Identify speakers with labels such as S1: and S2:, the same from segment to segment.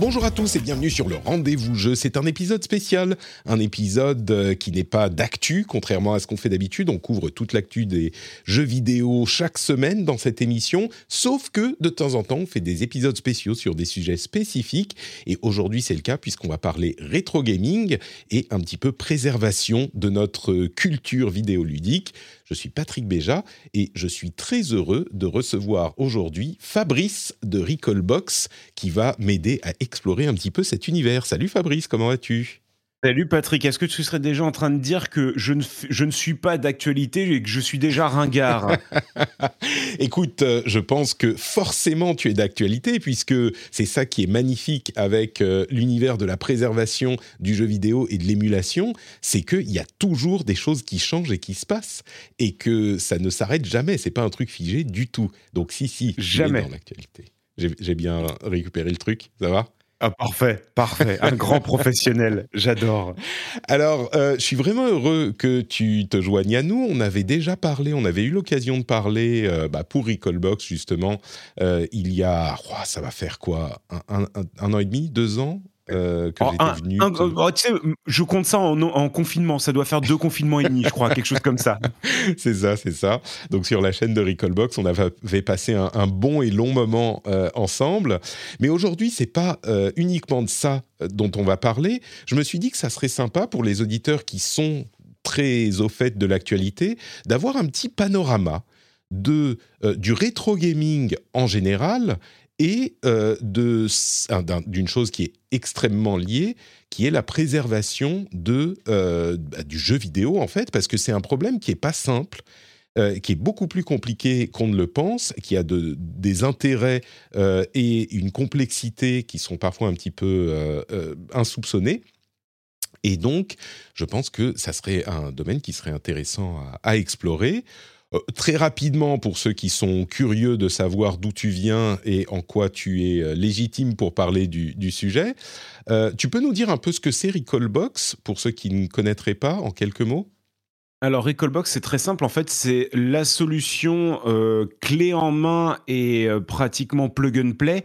S1: Bonjour à tous et bienvenue sur le Rendez-vous Jeu. C'est un épisode spécial, un épisode euh, qui n'est pas d'actu, contrairement à ce qu'on fait d'habitude. On couvre toute l'actu des jeux vidéo chaque semaine dans cette émission, sauf que de temps en temps, on fait des épisodes spéciaux sur des sujets spécifiques. Et aujourd'hui, c'est le cas puisqu'on va parler rétro gaming et un petit peu préservation de notre culture vidéoludique. Je suis Patrick Béja et je suis très heureux de recevoir aujourd'hui Fabrice de Recallbox qui va m'aider à explorer un petit peu cet univers. Salut Fabrice, comment vas-tu?
S2: Salut Patrick, est-ce que tu serais déjà en train de dire que je ne, je ne suis pas d'actualité et que je suis déjà ringard?
S1: Écoute, euh, je pense que forcément tu es d'actualité puisque c'est ça qui est magnifique avec euh, l'univers de la préservation du jeu vidéo et de l'émulation, c'est qu'il y a toujours des choses qui changent et qui se passent et que ça ne s'arrête jamais. C'est pas un truc figé du tout. Donc si si, tu es
S2: Jamais.
S1: dans l'actualité. J'ai bien récupéré le truc, ça va?
S2: Ah parfait, parfait, un grand professionnel, j'adore.
S1: Alors, euh, je suis vraiment heureux que tu te joignes à nous. On avait déjà parlé, on avait eu l'occasion de parler euh, bah, pour Recallbox, justement, euh, il y a, ouah, ça va faire quoi? Un, un- un- un an et demi, deux ans? Euh, que
S2: Oh,
S1: j'étais
S2: un-
S1: venu.
S2: un-
S1: te-
S2: oh, tu sais, je compte ça en, en confinement, ça doit faire deux confinements et demi, je crois, quelque chose comme ça.
S1: c'est ça, c'est ça. Donc sur la chaîne de Recallbox, on avait, passé un, un bon et long moment euh, ensemble. Mais aujourd'hui, c'est pas euh, uniquement de ça euh, dont on va parler. Je me suis dit que ça serait sympa pour les auditeurs qui sont très au fait de l'actualité d'avoir un petit panorama de euh, du rétro gaming en général et euh, d'une chose qui est extrêmement liée, qui est la préservation euh, bah, du jeu vidéo, en fait, parce que c'est un problème qui n'est pas simple, euh, qui est beaucoup plus compliqué qu'on ne le pense, qui a de- des intérêts et une complexité qui sont parfois un petit peu insoupçonnés. Et donc, je pense que ça serait un domaine qui serait intéressant à explorer. Euh, très rapidement, pour ceux qui sont curieux de savoir d'où tu viens et en quoi tu es euh, légitime pour parler du, sujet, euh, tu peux nous dire un peu ce que c'est Recallbox, pour ceux qui ne connaîtraient pas, en quelques mots?
S2: Alors Recallbox, c'est très simple. En fait, c'est la solution clé en main et pratiquement plug and play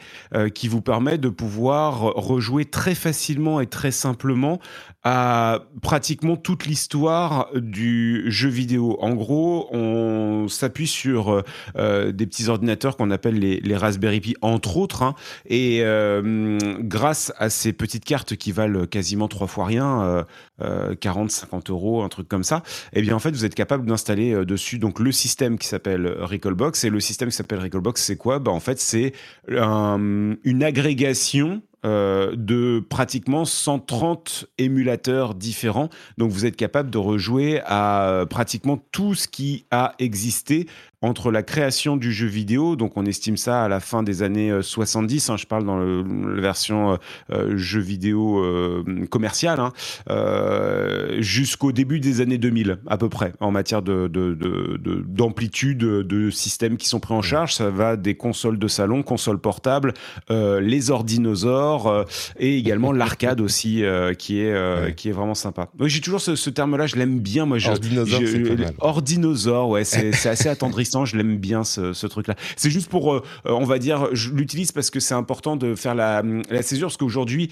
S2: qui vous permet de pouvoir rejouer très facilement et très simplement à pratiquement toute l'histoire du jeu vidéo. En gros, on s'appuie sur euh, des petits ordinateurs qu'on appelle les, les Raspberry Pi, entre autres, hein, et euh, grâce à ces petites cartes qui valent quasiment trois fois rien, euh, euh, 40, 50 euros, un truc comme ça, eh bien en fait vous êtes capable d'installer euh, dessus donc le système qui s'appelle Recallbox. Et le système qui s'appelle Recallbox c'est quoi? Bah, en fait c'est un- une agrégation euh, de pratiquement 130 émulateurs différents. Donc vous êtes capable de rejouer à euh, pratiquement tout ce qui a existé entre la création du jeu vidéo, donc on estime ça à la fin des années euh, 70, hein, je parle dans le- la version euh, euh, jeu vidéo euh, commercial, hein, euh, jusqu'au début des années 2000 à peu près en matière de, de- de- de- d'amplitude de, systèmes qui sont pris en charge. Ça va des consoles de salon, consoles portables, euh, les ordinosaures euh, et également l'arcade aussi euh, qui est euh,
S1: Ouais.
S2: qui est vraiment sympa. J'ai toujours ce, ce terme-là, je l'aime bien. Moi, je,
S1: Ordinosaure,
S2: je-
S1: c'est pas mal.
S2: Ordinosaure, ouais, c'est, c'est assez attendrissant. Je l'aime bien ce, ce truc-là. C'est juste pour, on va dire, je l'utilise parce que c'est important de faire la, la césure, parce qu'aujourd'hui,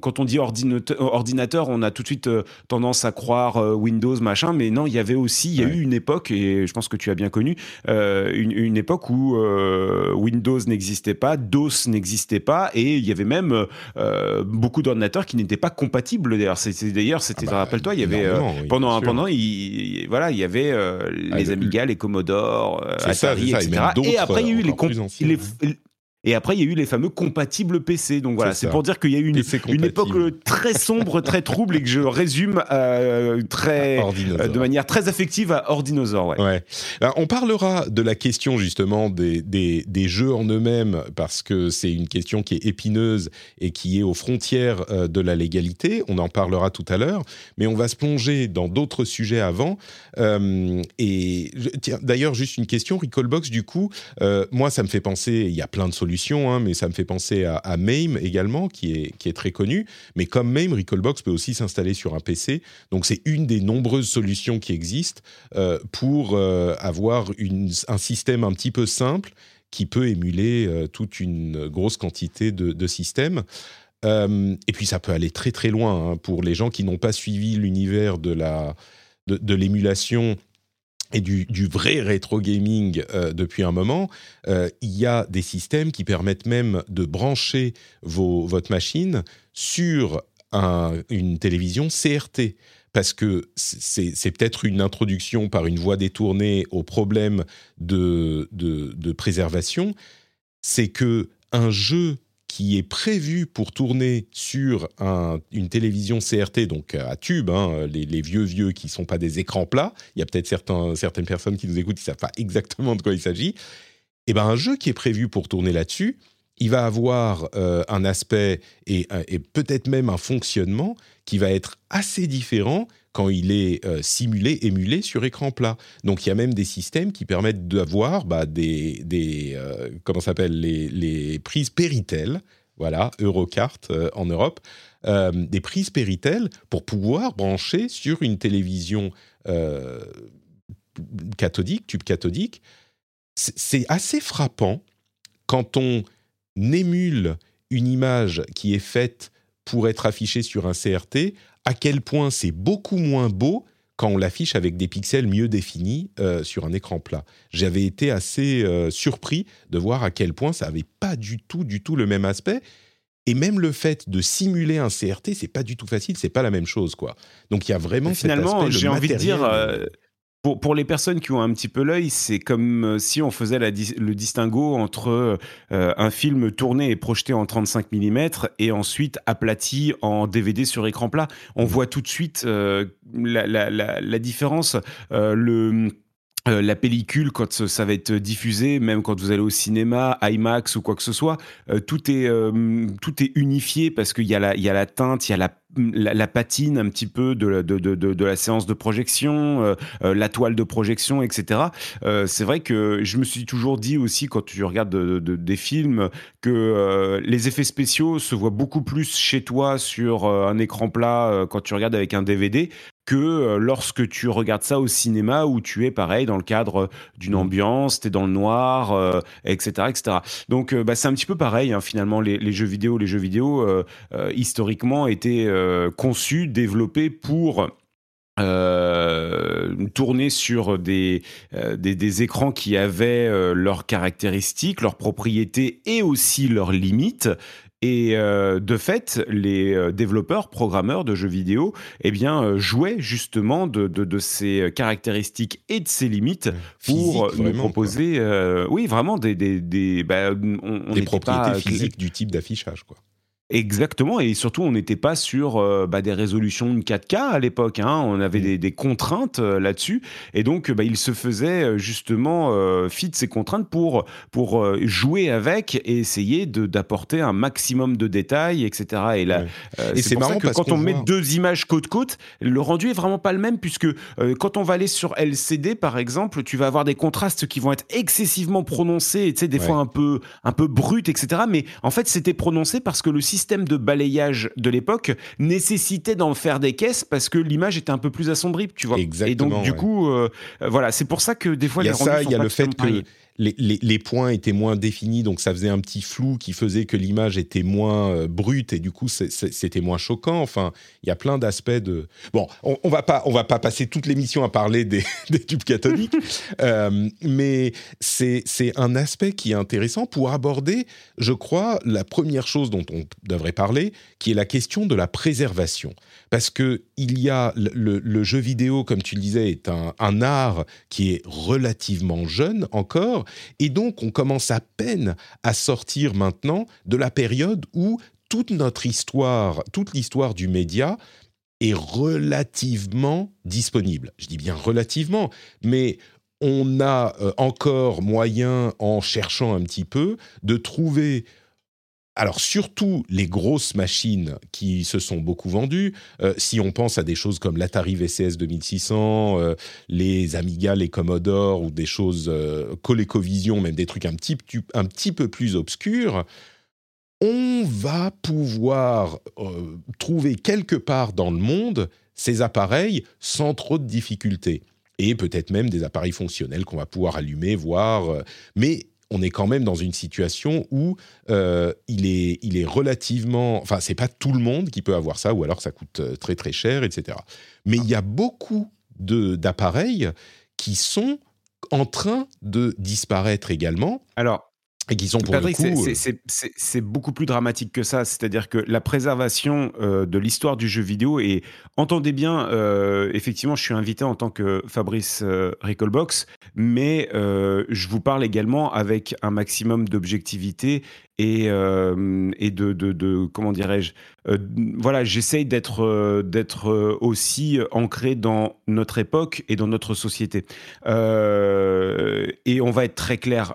S2: quand on dit ordinateur, ordinateur, on a tout de suite tendance à croire Windows, machin, mais non, il y avait aussi, il y a
S1: Ouais.
S2: eu une époque, et je pense que tu as bien connu, euh, une, une époque où euh, Windows n'existait pas, DOS n'existait pas, et il y avait même euh, beaucoup d'ordinateurs qui n'étaient pas compatibles. D'ailleurs, c'était, d'ailleurs, c'était,
S1: Ah bah,
S2: rappelle-toi, il y avait euh,
S1: oui,
S2: pendant, pendant, il, voilà, il y avait euh, les
S1: Ah, le-
S2: Amiga, les Commodore, euh, Atari,
S1: ça, et
S2: etc. Et après, il y a eu les,
S1: anciens.
S2: les- Et après, il y a eu les fameux compatibles PC. Donc voilà, c'est pour dire qu'il y a eu une, une, époque très sombre, très trouble et que je résume très, de manière très affective à Ordinosaur.
S1: Ouais. ouais. Ben, on parlera de la question justement des, des, des jeux en eux-mêmes parce que c'est une question qui est épineuse et qui est aux frontières de la légalité. On en parlera tout à l'heure, mais on va se plonger dans d'autres sujets avant. Euh, et d'ailleurs, juste une question, Recallbox, du coup, euh, moi, ça me fait penser, il y a plein de solutions, hein, mais ça me fait penser à, MAME également, qui est, très connu. Mais comme MAME, Recallbox peut aussi s'installer sur un PC. Donc, c'est une des nombreuses solutions qui existent euh, pour avoir une, un système un petit peu simple qui peut émuler toute une grosse quantité de, systèmes. Euh, et puis ça peut aller très très loin hein, pour les gens qui n'ont pas suivi l'univers de de, l'émulation et du, vrai rétro gaming euh, depuis un moment, euh, il y a des systèmes qui permettent même de brancher votre machine sur un, une télévision CRT. Parce que c'est peut-être une introduction par une voie détournée au problème de, de, de préservation. C'est que un jeu qui est prévu pour tourner sur une télévision CRT, donc à tube, hein, les, vieux vieux qui ne sont pas des écrans plats. Il y a peut-être certaines personnes qui nous écoutent qui ne savent pas exactement de quoi il s'agit. Et eh ben un jeu qui est prévu pour tourner là-dessus, il va avoir euh, un aspect et, et peut-être même un fonctionnement qui va être assez différent quand il est euh, simulé, émulé sur écran plat. Donc il y a même des systèmes qui permettent d'avoir bah, des, euh, comment s'appelle les, prises Péritel, voilà, Eurocart euh, en Europe, des prises Péritel pour pouvoir brancher sur une télévision cathodique, tube cathodique. C'est assez frappant quand on émule une image qui est faite pour être affichée sur un CRT à quel point c'est beaucoup moins beau quand on l'affiche avec des pixels mieux définis euh, sur un écran plat. J'avais été assez euh, surpris de voir à quel point ça n'avait pas du tout, du tout le même aspect. Et même le fait de simuler un CRT, c'est pas du tout facile, c'est pas la même chose, quoi. Donc il y a vraiment
S2: finalement, j'ai envie de dire, euh, pour, les personnes qui ont un petit peu l'œil, c'est comme euh, si on faisait le distinguo entre euh, un film tourné et projeté en 35 mm et ensuite aplati en DVD sur écran plat. On voit tout de suite euh, la, différence. La pellicule, quand ça va être diffusé, même quand vous allez au cinéma, IMAX ou quoi que ce soit, tout, est, tout est unifié parce qu'il y, y, a la teinte, il y a la la, patine un petit peu de la, de, de, de, la séance de projection, euh, euh, la toile de projection, etc. Euh, c'est vrai que je me suis toujours dit aussi quand tu regardes des films que les effets spéciaux se voient beaucoup plus chez toi sur un écran plat quand tu regardes avec un DVD que euh, lorsque tu regardes ça au cinéma où tu es pareil dans le cadre d'une mmh. ambiance, tu es dans le noir, etc., euh, etc. Donc euh, bah, c'est un petit peu pareil hein, finalement les, jeux vidéo. Les jeux vidéo historiquement étaient conçus, développés pour tourner sur des, des, des, écrans qui avaient leurs caractéristiques, leurs propriétés et aussi leurs limites. Et euh, de fait, les euh, développeurs, programmeurs de jeux vidéo, eh bien, euh, jouaient justement de, de, de, ces caractéristiques et de ces limites pour nous proposer, oui, vraiment des, des, des,
S1: bah, on, des propriétés physiques du type d'affichage, quoi.
S2: Exactement, et surtout on n'était pas sur euh, bah, des résolutions 4K à l'époque, hein. on avait mm. des, contraintes euh, là-dessus, et donc bah, il se faisait euh, justement fit de ces contraintes pour, pour jouer avec et essayer d'apporter un maximum de détails, etc. Et là, et c'est marrant que quand on, met deux images côte côte, le rendu est vraiment pas le même puisque quand on va aller sur LCD par exemple, tu vas avoir des contrastes qui vont être excessivement prononcés, des fois un peu un peu bruts, etc. Mais en fait c'était prononcé parce que le système système de balayage de l'époque nécessitait d'en faire des caisses parce que l'image était un peu plus assombrie, tu vois.
S1: Exactement.
S2: Et donc, du coup, euh, voilà, c'est pour ça que des fois,
S1: il y a ça, il y a le fait que les, points étaient moins définis, donc ça faisait un petit flou qui faisait que l'image était moins euh, brute et du coup c'était moins choquant. Enfin, il y a plein d'aspects de. Bon, on, on, va pas, on va pas passer toute l'émission à parler des, tubes cathodiques, euh, mais c'est un aspect qui est intéressant pour aborder, je crois, la première chose dont on devrait parler, qui est la question de la préservation. Parce que il y a le, jeu vidéo, comme tu le disais, est un, un, art qui est relativement jeune encore, et donc on commence à peine à sortir maintenant de la période où toute notre histoire, toute l'histoire du média est relativement disponible. Je dis bien relativement, mais on a euh, encore moyen, en cherchant un petit peu, de trouver alors surtout les grosses machines qui se sont beaucoup vendues, euh, si on pense à des choses comme l'Atari VCS 2600, euh, les Amiga, les Commodore ou des choses ColecoVision, même des trucs un petit, un petit peu plus obscurs, on va pouvoir trouver quelque part dans le monde ces appareils sans trop de difficultés et peut-être même des appareils fonctionnels qu'on va pouvoir allumer, voir. Euh, mais on est quand même dans une situation où euh, il, est, il est relativement... Enfin, c'est pas tout le monde qui peut avoir ça, ou alors ça coûte euh, très très cher, etc. Mais il y a beaucoup d'appareils qui sont en train de disparaître également.
S2: Alors,
S1: et qui sont pour le coup...
S2: C'est beaucoup plus dramatique que ça. C'est-à-dire que la préservation euh, de l'histoire du jeu vidéo, et entendez bien, euh, effectivement, je suis invité en tant que Fabrice euh, mais je vous parle également avec un maximum d'objectivité et, et de, de, de, comment dirais-je voilà j'essaye d'être d'être aussi ancré dans notre époque et dans notre société et on va être très clair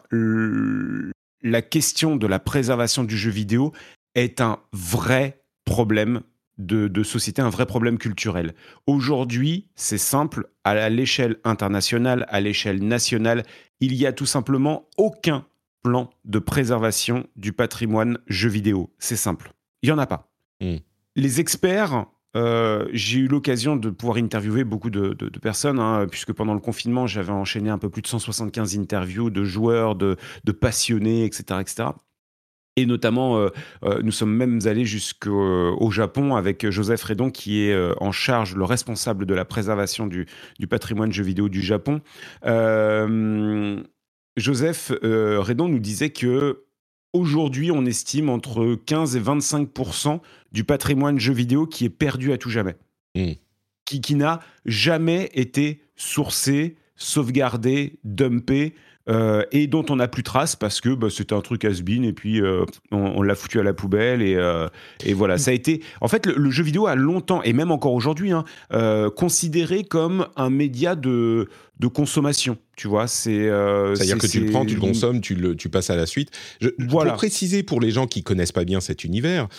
S2: la question de la préservation du jeu vidéo est un vrai problème de, société, un vrai problème culturel. Aujourd'hui, c'est simple, à l'échelle internationale, à l'échelle nationale, il y a tout simplement aucun plan de préservation du patrimoine jeu vidéo. C'est simple. Il n'y en a pas. Hmm. Les experts euh, j'ai eu l'occasion de pouvoir interviewer beaucoup de, personnes, hein, puisque pendant le confinement, j'avais enchaîné un peu plus de 175 interviews de joueurs, de, passionnés, etc., etc. Et notamment, euh, euh, nous sommes même allés jusqu'au Japon avec Joseph Redon, qui est en charge, le responsable de la préservation du, du patrimoine jeux vidéo du Japon. Joseph Redon nous disait que Aujourd'hui, on estime entre 15 et 25% du patrimoine jeu vidéo qui est perdu à tout jamais. Qui, qui n'a jamais été sourcé, sauvegardé, dumpé, euh, et dont on n'a plus trace parce que bah, c'était un truc has-been et puis euh, on, l'a foutu à la poubelle et, euh, et, voilà. Ça a été en fait le, jeu vidéo a longtemps et même encore aujourd'hui hein, considéré comme un média de, de consommation tu vois. C'est
S1: c'est à dire que tu le prends tu le consommes tu le tu passes à la suite. Je, voilà. pour préciser pour les gens qui connaissent pas bien cet univers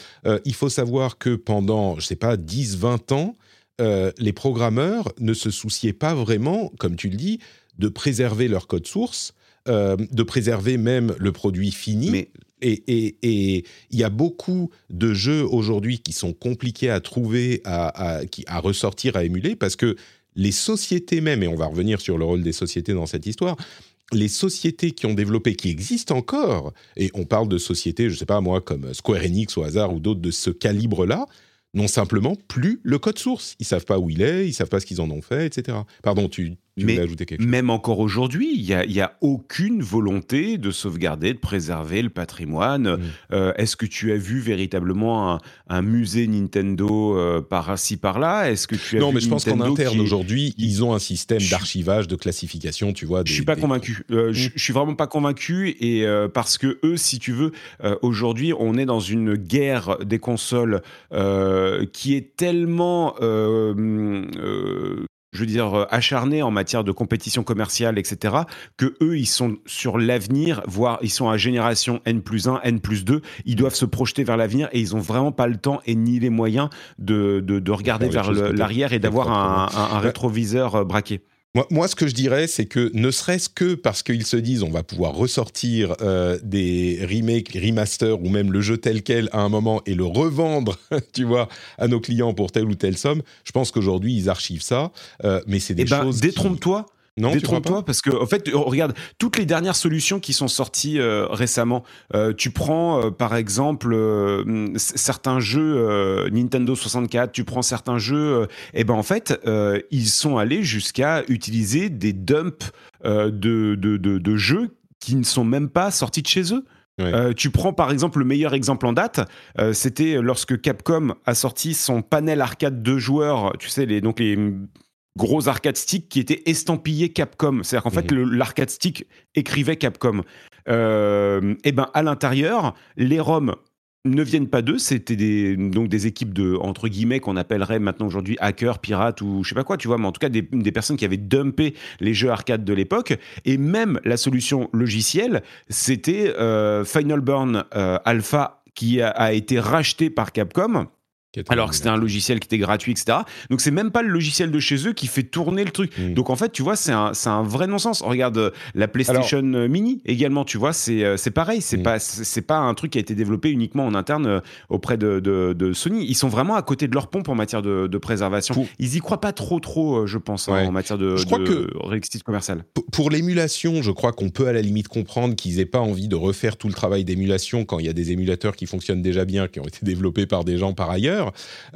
S1: il faut savoir que pendant je sais pas 10 20 ans les programmeurs ne se souciaient pas vraiment comme tu le dis de préserver leur code source, euh, de préserver même le produit fini. Et il y a beaucoup de jeux aujourd'hui qui sont compliqués à trouver, à, à, ressortir, à émuler, parce que les sociétés même, et on va revenir sur le rôle des sociétés dans cette histoire, les sociétés qui ont développé, qui existent encore, et on parle de sociétés, je ne sais pas moi, comme Square Enix au hasard ou d'autres de ce calibre-là, n'ont simplement plus le code source. Ils savent pas où il est, ils savent pas ce qu'ils en ont fait, etc. Pardon, tu,
S2: mais Même encore aujourd'hui, il n'y a, a, aucune volonté de sauvegarder, de préserver le patrimoine. Mm. Euh, est-ce que tu as vu véritablement un, musée Nintendo euh, par-ci, par-là Est-ce que tu as
S1: Non, mais je pense qu'en interne, aujourd'hui, ils ont un système d'archivage, de classification, tu vois.
S2: je suis pas convaincu. Euh, je, je, suis vraiment pas convaincu. Et parce que eux, si tu veux, aujourd'hui, on est dans une guerre des consoles qui est tellement je veux dire, euh, acharnés en matière de compétition commerciale, etc., que eux, ils sont sur l'avenir, voire ils sont à génération N plus 1, N plus 2, ils doivent se projeter vers l'avenir et ils ont vraiment pas le temps et ni les moyens de, de, regarder vers l'arrière et d'avoir un, un, rétroviseur euh, braqué.
S1: Moi, ce que je dirais, c'est que ne serait-ce que parce qu'ils se disent on va pouvoir ressortir euh, des remakes, remasters ou même le jeu tel quel à un moment et le revendre, tu vois, à nos clients pour telle ou telle somme, je pense qu'aujourd'hui ils archivent ça. Euh, mais c'est des eh ben, choses.
S2: Détrompe-toi. Non, Détrompe-toi parce que en fait, euh, regarde toutes les dernières solutions qui sont sorties euh, récemment. Euh, tu prends par exemple certains jeux Nintendo 64, tu prends certains jeux, et ben en fait, ils sont allés jusqu'à utiliser des dumps de, de, de, de jeux qui ne sont même pas sortis de chez eux. tu prends par exemple le meilleur exemple en date, c'était lorsque Capcom a sorti son panel arcade de joueurs, tu sais, les, donc les gros arcade stick qui étaient estampillés Capcom. C'est-à-dire qu'en fait, l'arcade stick écrivait Capcom. et ben à l'intérieur, les ROM ne viennent pas d'eux, c'était des, donc des équipes de, entre guillemets, qu'on appellerait maintenant aujourd'hui hackers, pirates ou je sais pas quoi, tu vois, mais en tout cas des, personnes qui avaient dumpé les jeux arcade de l'époque. Et même la solution logicielle, c'était euh, Final Burn euh, Alpha qui a, été racheté par Capcom alors que c'était un logiciel qui était gratuit, etc. Donc c'est même pas le logiciel de chez eux qui fait tourner le truc. Mm. Donc en fait, tu vois, c'est un, un, vrai non-sens. Regarde euh, la PlayStation euh, Mini également, tu vois, c'est euh, pareil. C'est mm. pas c'est pas un truc qui a été développé uniquement en interne auprès de, de, Sony. Ils sont vraiment à côté de leur pompe en matière de, de préservation. Ils y croient pas trop trop, je pense, hein, en matière de, je crois que réussite commerciale.
S1: Pour l'émulation, je crois qu'on peut à la limite comprendre qu'ils aient pas envie de refaire tout le travail d'émulation quand il y a des émulateurs qui fonctionnent déjà bien, qui ont été développés par des gens par ailleurs.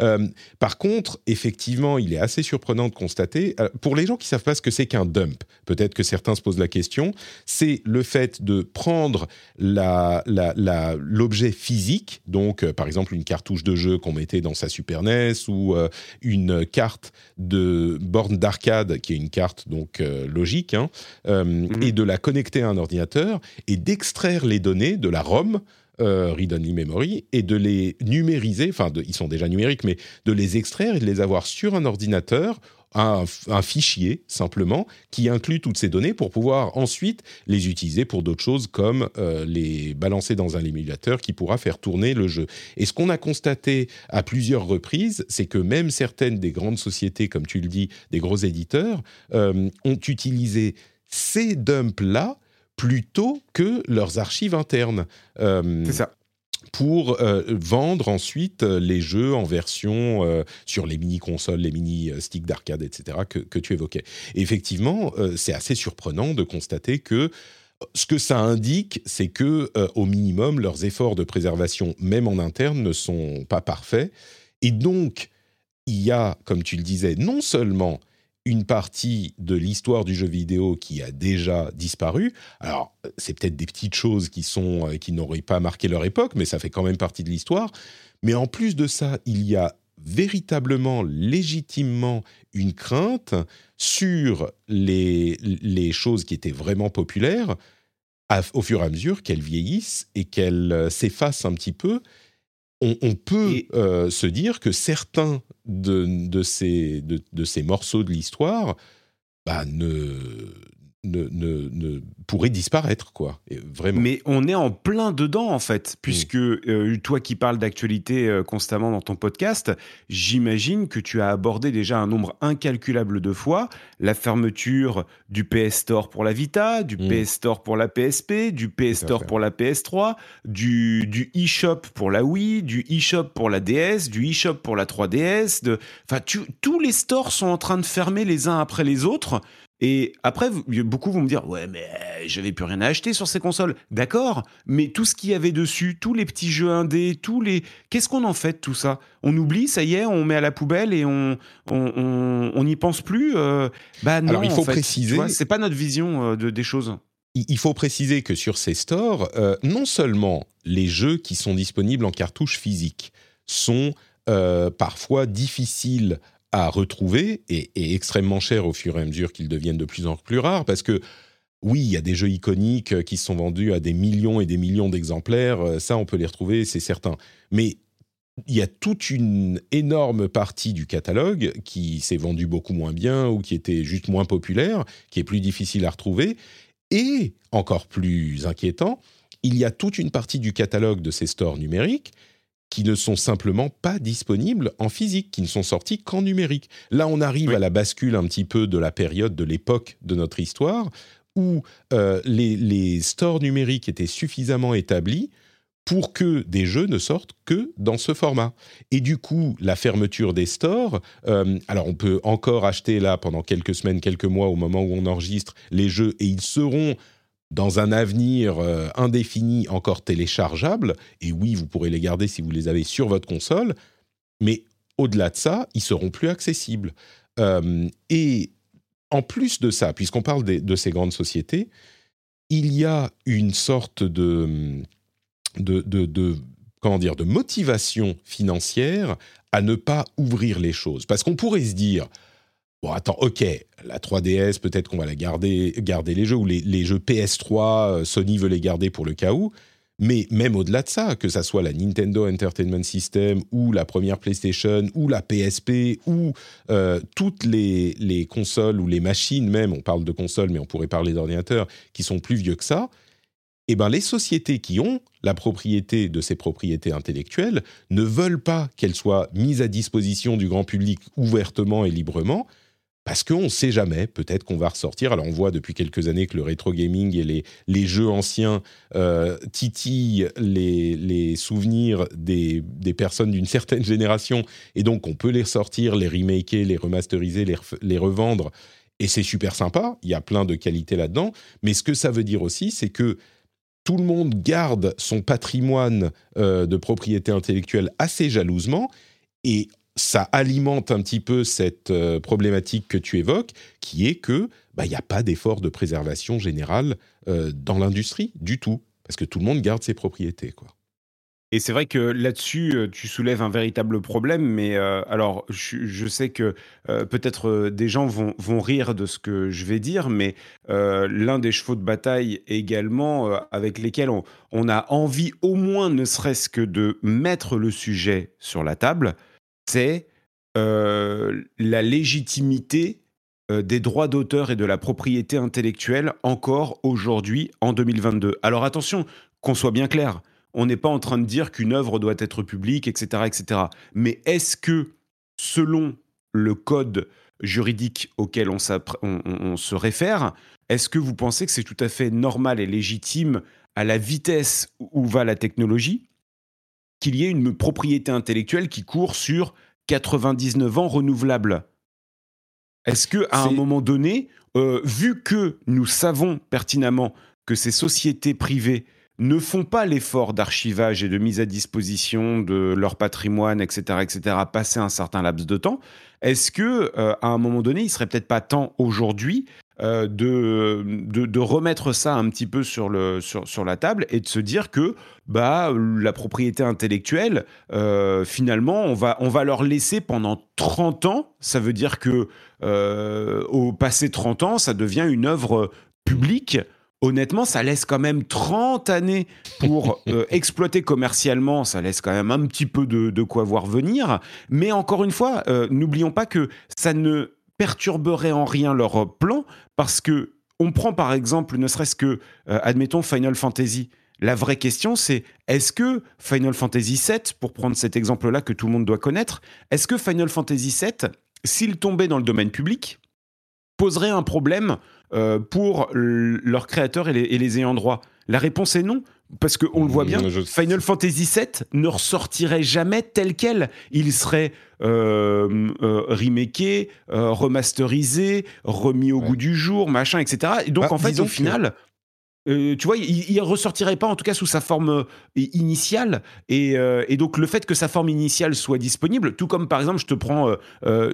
S1: Euh, par contre, effectivement, il est assez surprenant de constater, euh, pour les gens qui savent pas ce que c'est qu'un dump, peut-être que certains se posent la question, c'est le fait de prendre l'objet physique, donc euh, par exemple une cartouche de jeu qu'on mettait dans sa Super NES ou une carte de borne d'arcade, qui est une carte donc logique, hein, mhm. et de la connecter à un ordinateur et d'extraire les données de la ROM euh, read-only memory, et de les numériser, enfin ils sont déjà numériques, mais de les extraire et de les avoir sur un ordinateur, un, fichier simplement, qui inclut toutes ces données pour pouvoir ensuite les utiliser pour d'autres choses comme euh, les balancer dans un émulateur qui pourra faire tourner le jeu. Et ce qu'on a constaté à plusieurs reprises, c'est que même certaines des grandes sociétés, comme tu le dis, des gros éditeurs, euh, ont utilisé ces dumps-là plutôt que leurs archives internes.
S2: Euh, c'est ça
S1: pour euh, vendre ensuite euh, les jeux en version sur les mini-consoles, les mini-sticks d'arcade, etc., que, tu évoquais. effectivement, c'est assez surprenant de constater que ce que ça indique, c'est que, au minimum, leurs efforts de préservation, même en interne, ne sont pas parfaits. Et donc, il y a, comme tu le disais, non seulement une partie de l'histoire du jeu vidéo qui a déjà disparu. Alors, c'est peut-être des petites choses qui sont euh, qui n'auraient pas marqué leur époque, mais ça fait quand même partie de l'histoire. Mais en plus de ça, il y a véritablement, légitimement une crainte sur les, les choses qui étaient vraiment populaires au fur et à mesure qu'elles vieillissent et qu'elles euh, s'effacent un petit peu on, peut euh, se dire que certains de, ces, de, ces morceaux de l'histoire bah, ne, ne, ne, pourrait disparaître, quoi. vraiment.
S2: Mais on est en plein dedans, en fait, puisque mm. euh, toi qui parles d'actualité euh, constamment dans ton podcast, j'imagine que tu as abordé déjà un nombre incalculable de fois la fermeture du PS Store pour la Vita, du mm. PS Store pour la PSP, du PS Store pour la PS3, du, du eShop pour la Wii, du eShop pour la DS, du eShop pour la 3DS. De... Enfin, tous les stores sont en train de fermer les uns après les autres. Et après, beaucoup vont me dire Ouais, mais euh, j'avais plus rien à acheter sur ces consoles. D'accord, mais tout ce qu'il y avait dessus, tous les petits jeux indés, tous les. Qu'est-ce qu'on en fait de tout ça? On oublie, ça y est, on met à la poubelle et on on n'y pense plus euh, Bah non,
S1: Alors il faut préciser.
S2: C'est pas notre vision euh, de, des choses.
S1: Il faut préciser que sur ces stores, non seulement les jeux qui sont disponibles en cartouche physique sont parfois difficiles à retrouver et, extrêmement cher au fur et à mesure qu'ils deviennent de plus en plus rares parce que oui, il y a des jeux iconiques qui sont vendus à des millions et des millions d'exemplaires, euh, ça on peut les retrouver, c'est certain. Mais il y a toute une énorme partie du catalogue qui s'est vendu beaucoup moins bien ou qui était juste moins populaire, qui est plus difficile à retrouver. Et, encore plus inquiétant, il y a toute une partie du catalogue de ces stores numériques qui ne sont simplement pas disponibles en physique, qui ne sont sortis qu'en numérique. Là, on arrive à la bascule un petit peu de la période, de l'époque de notre histoire, où euh, les, stores numériques étaient suffisamment établis pour que des jeux ne sortent que dans ce format. Et du coup, la fermeture des stores, euh, alors on peut encore acheter là pendant quelques semaines, quelques mois au moment où on enregistre les jeux, et ils seront dans un avenir euh, indéfini encore téléchargeables, et oui, vous pourrez les garder si vous les avez sur votre console, mais au-delà de ça, ils seront plus accessibles. Euh, et en plus de ça, puisqu'on parle de, ces grandes sociétés, il y a une sorte de, de, comment dire, de motivation financière à ne pas ouvrir les choses. Parce qu'on pourrait se dire, bon attends, ok, la 3DS, peut-être qu'on va la garder, garder les jeux, ou les, jeux PS3, Sony veut les garder pour le cas où, mais même au-delà de ça, que ça soit la Nintendo Entertainment System ou la première PlayStation ou la PSP ou euh, toutes les, les, consoles ou les machines même, on parle de consoles mais on pourrait parler d'ordinateurs qui sont plus vieux que ça, eh ben les sociétés qui ont la propriété de ces propriétés intellectuelles ne veulent pas qu'elles soient mises à disposition du grand public ouvertement et librement, parce qu'on ne sait jamais, peut-être qu'on va ressortir. Alors on voit depuis quelques années que le rétro gaming et les, jeux anciens euh, titillent les, souvenirs des, personnes d'une certaine génération, et donc on peut les ressortir, les remaker, les remasteriser, les, les revendre, et c'est super sympa, il y a plein de qualités là-dedans, mais ce que ça veut dire aussi, c'est que tout le monde garde son patrimoine euh, de propriété intellectuelle assez jalousement, et ça alimente un petit peu cette euh, problématique que tu évoques, qui est que bah, il n'y a pas d'effort de préservation générale euh, dans l'industrie du tout, parce que tout le monde garde ses propriétés, quoi.
S2: Et c'est vrai que là-dessus, euh, tu soulèves un véritable problème, mais alors je, sais que peut-être des gens vont, vont, rire de ce que je vais dire, mais l'un des chevaux de bataille également avec lesquels on, on, a envie au moins ne serait-ce que de mettre le sujet sur la table, c'est euh, la légitimité euh, des droits d'auteur et de la propriété intellectuelle encore aujourd'hui en 2022. Alors attention, qu'on soit bien clair, on n'est pas en train de dire qu'une œuvre doit être publique, etc. etc. Mais est-ce que, selon le code juridique auquel on, on se réfère, est-ce que vous pensez que c'est tout à fait normal et légitime à la vitesse où va la technologie qu'il y ait une propriété intellectuelle qui court sur 99 ans renouvelable. Est-ce que à un moment donné, euh, vu que nous savons pertinemment que ces sociétés privées ne font pas l'effort d'archivage et de mise à disposition de leur patrimoine, etc., etc., passer un certain laps de temps, est-ce que euh, à un moment donné, il serait peut-être pas temps aujourd'hui euh, de, de, remettre ça un petit peu sur, le, sur, sur, la table et de se dire que bah, la propriété intellectuelle, euh, finalement, on va, on va leur laisser pendant 30 ans. Ça veut dire que euh, au passé 30 ans, ça devient une œuvre publique honnêtement, ça laisse quand même 30 années pour exploiter commercialement, ça laisse quand même un petit peu de, de quoi voir venir. Mais encore une fois, n'oublions pas que ça ne perturberait en rien leur plan parce que on prend par exemple, ne serait-ce que, euh, admettons, Final Fantasy. La vraie question, c'est est-ce que Final Fantasy VII, pour prendre cet exemple-là que tout le monde doit connaître, est-ce que Final Fantasy VII, s'il tombait dans le domaine public, poserait un problème euh, pour leurs créateurs et les, et les droit? La réponse est non. Parce qu'on le voit bien, mmh, Final Fantasy VII ne ressortirait jamais tel quel. Il serait euh, euh, remaké, euh, remasterisé, remis au goût du jour, machin, etc. Et donc, bah, en fait, au final, euh, tu vois, il, ne ressortirait pas en tout cas sous sa forme euh, initiale. Euh, et, donc le fait que sa forme initiale soit disponible, tout comme par exemple, je te prends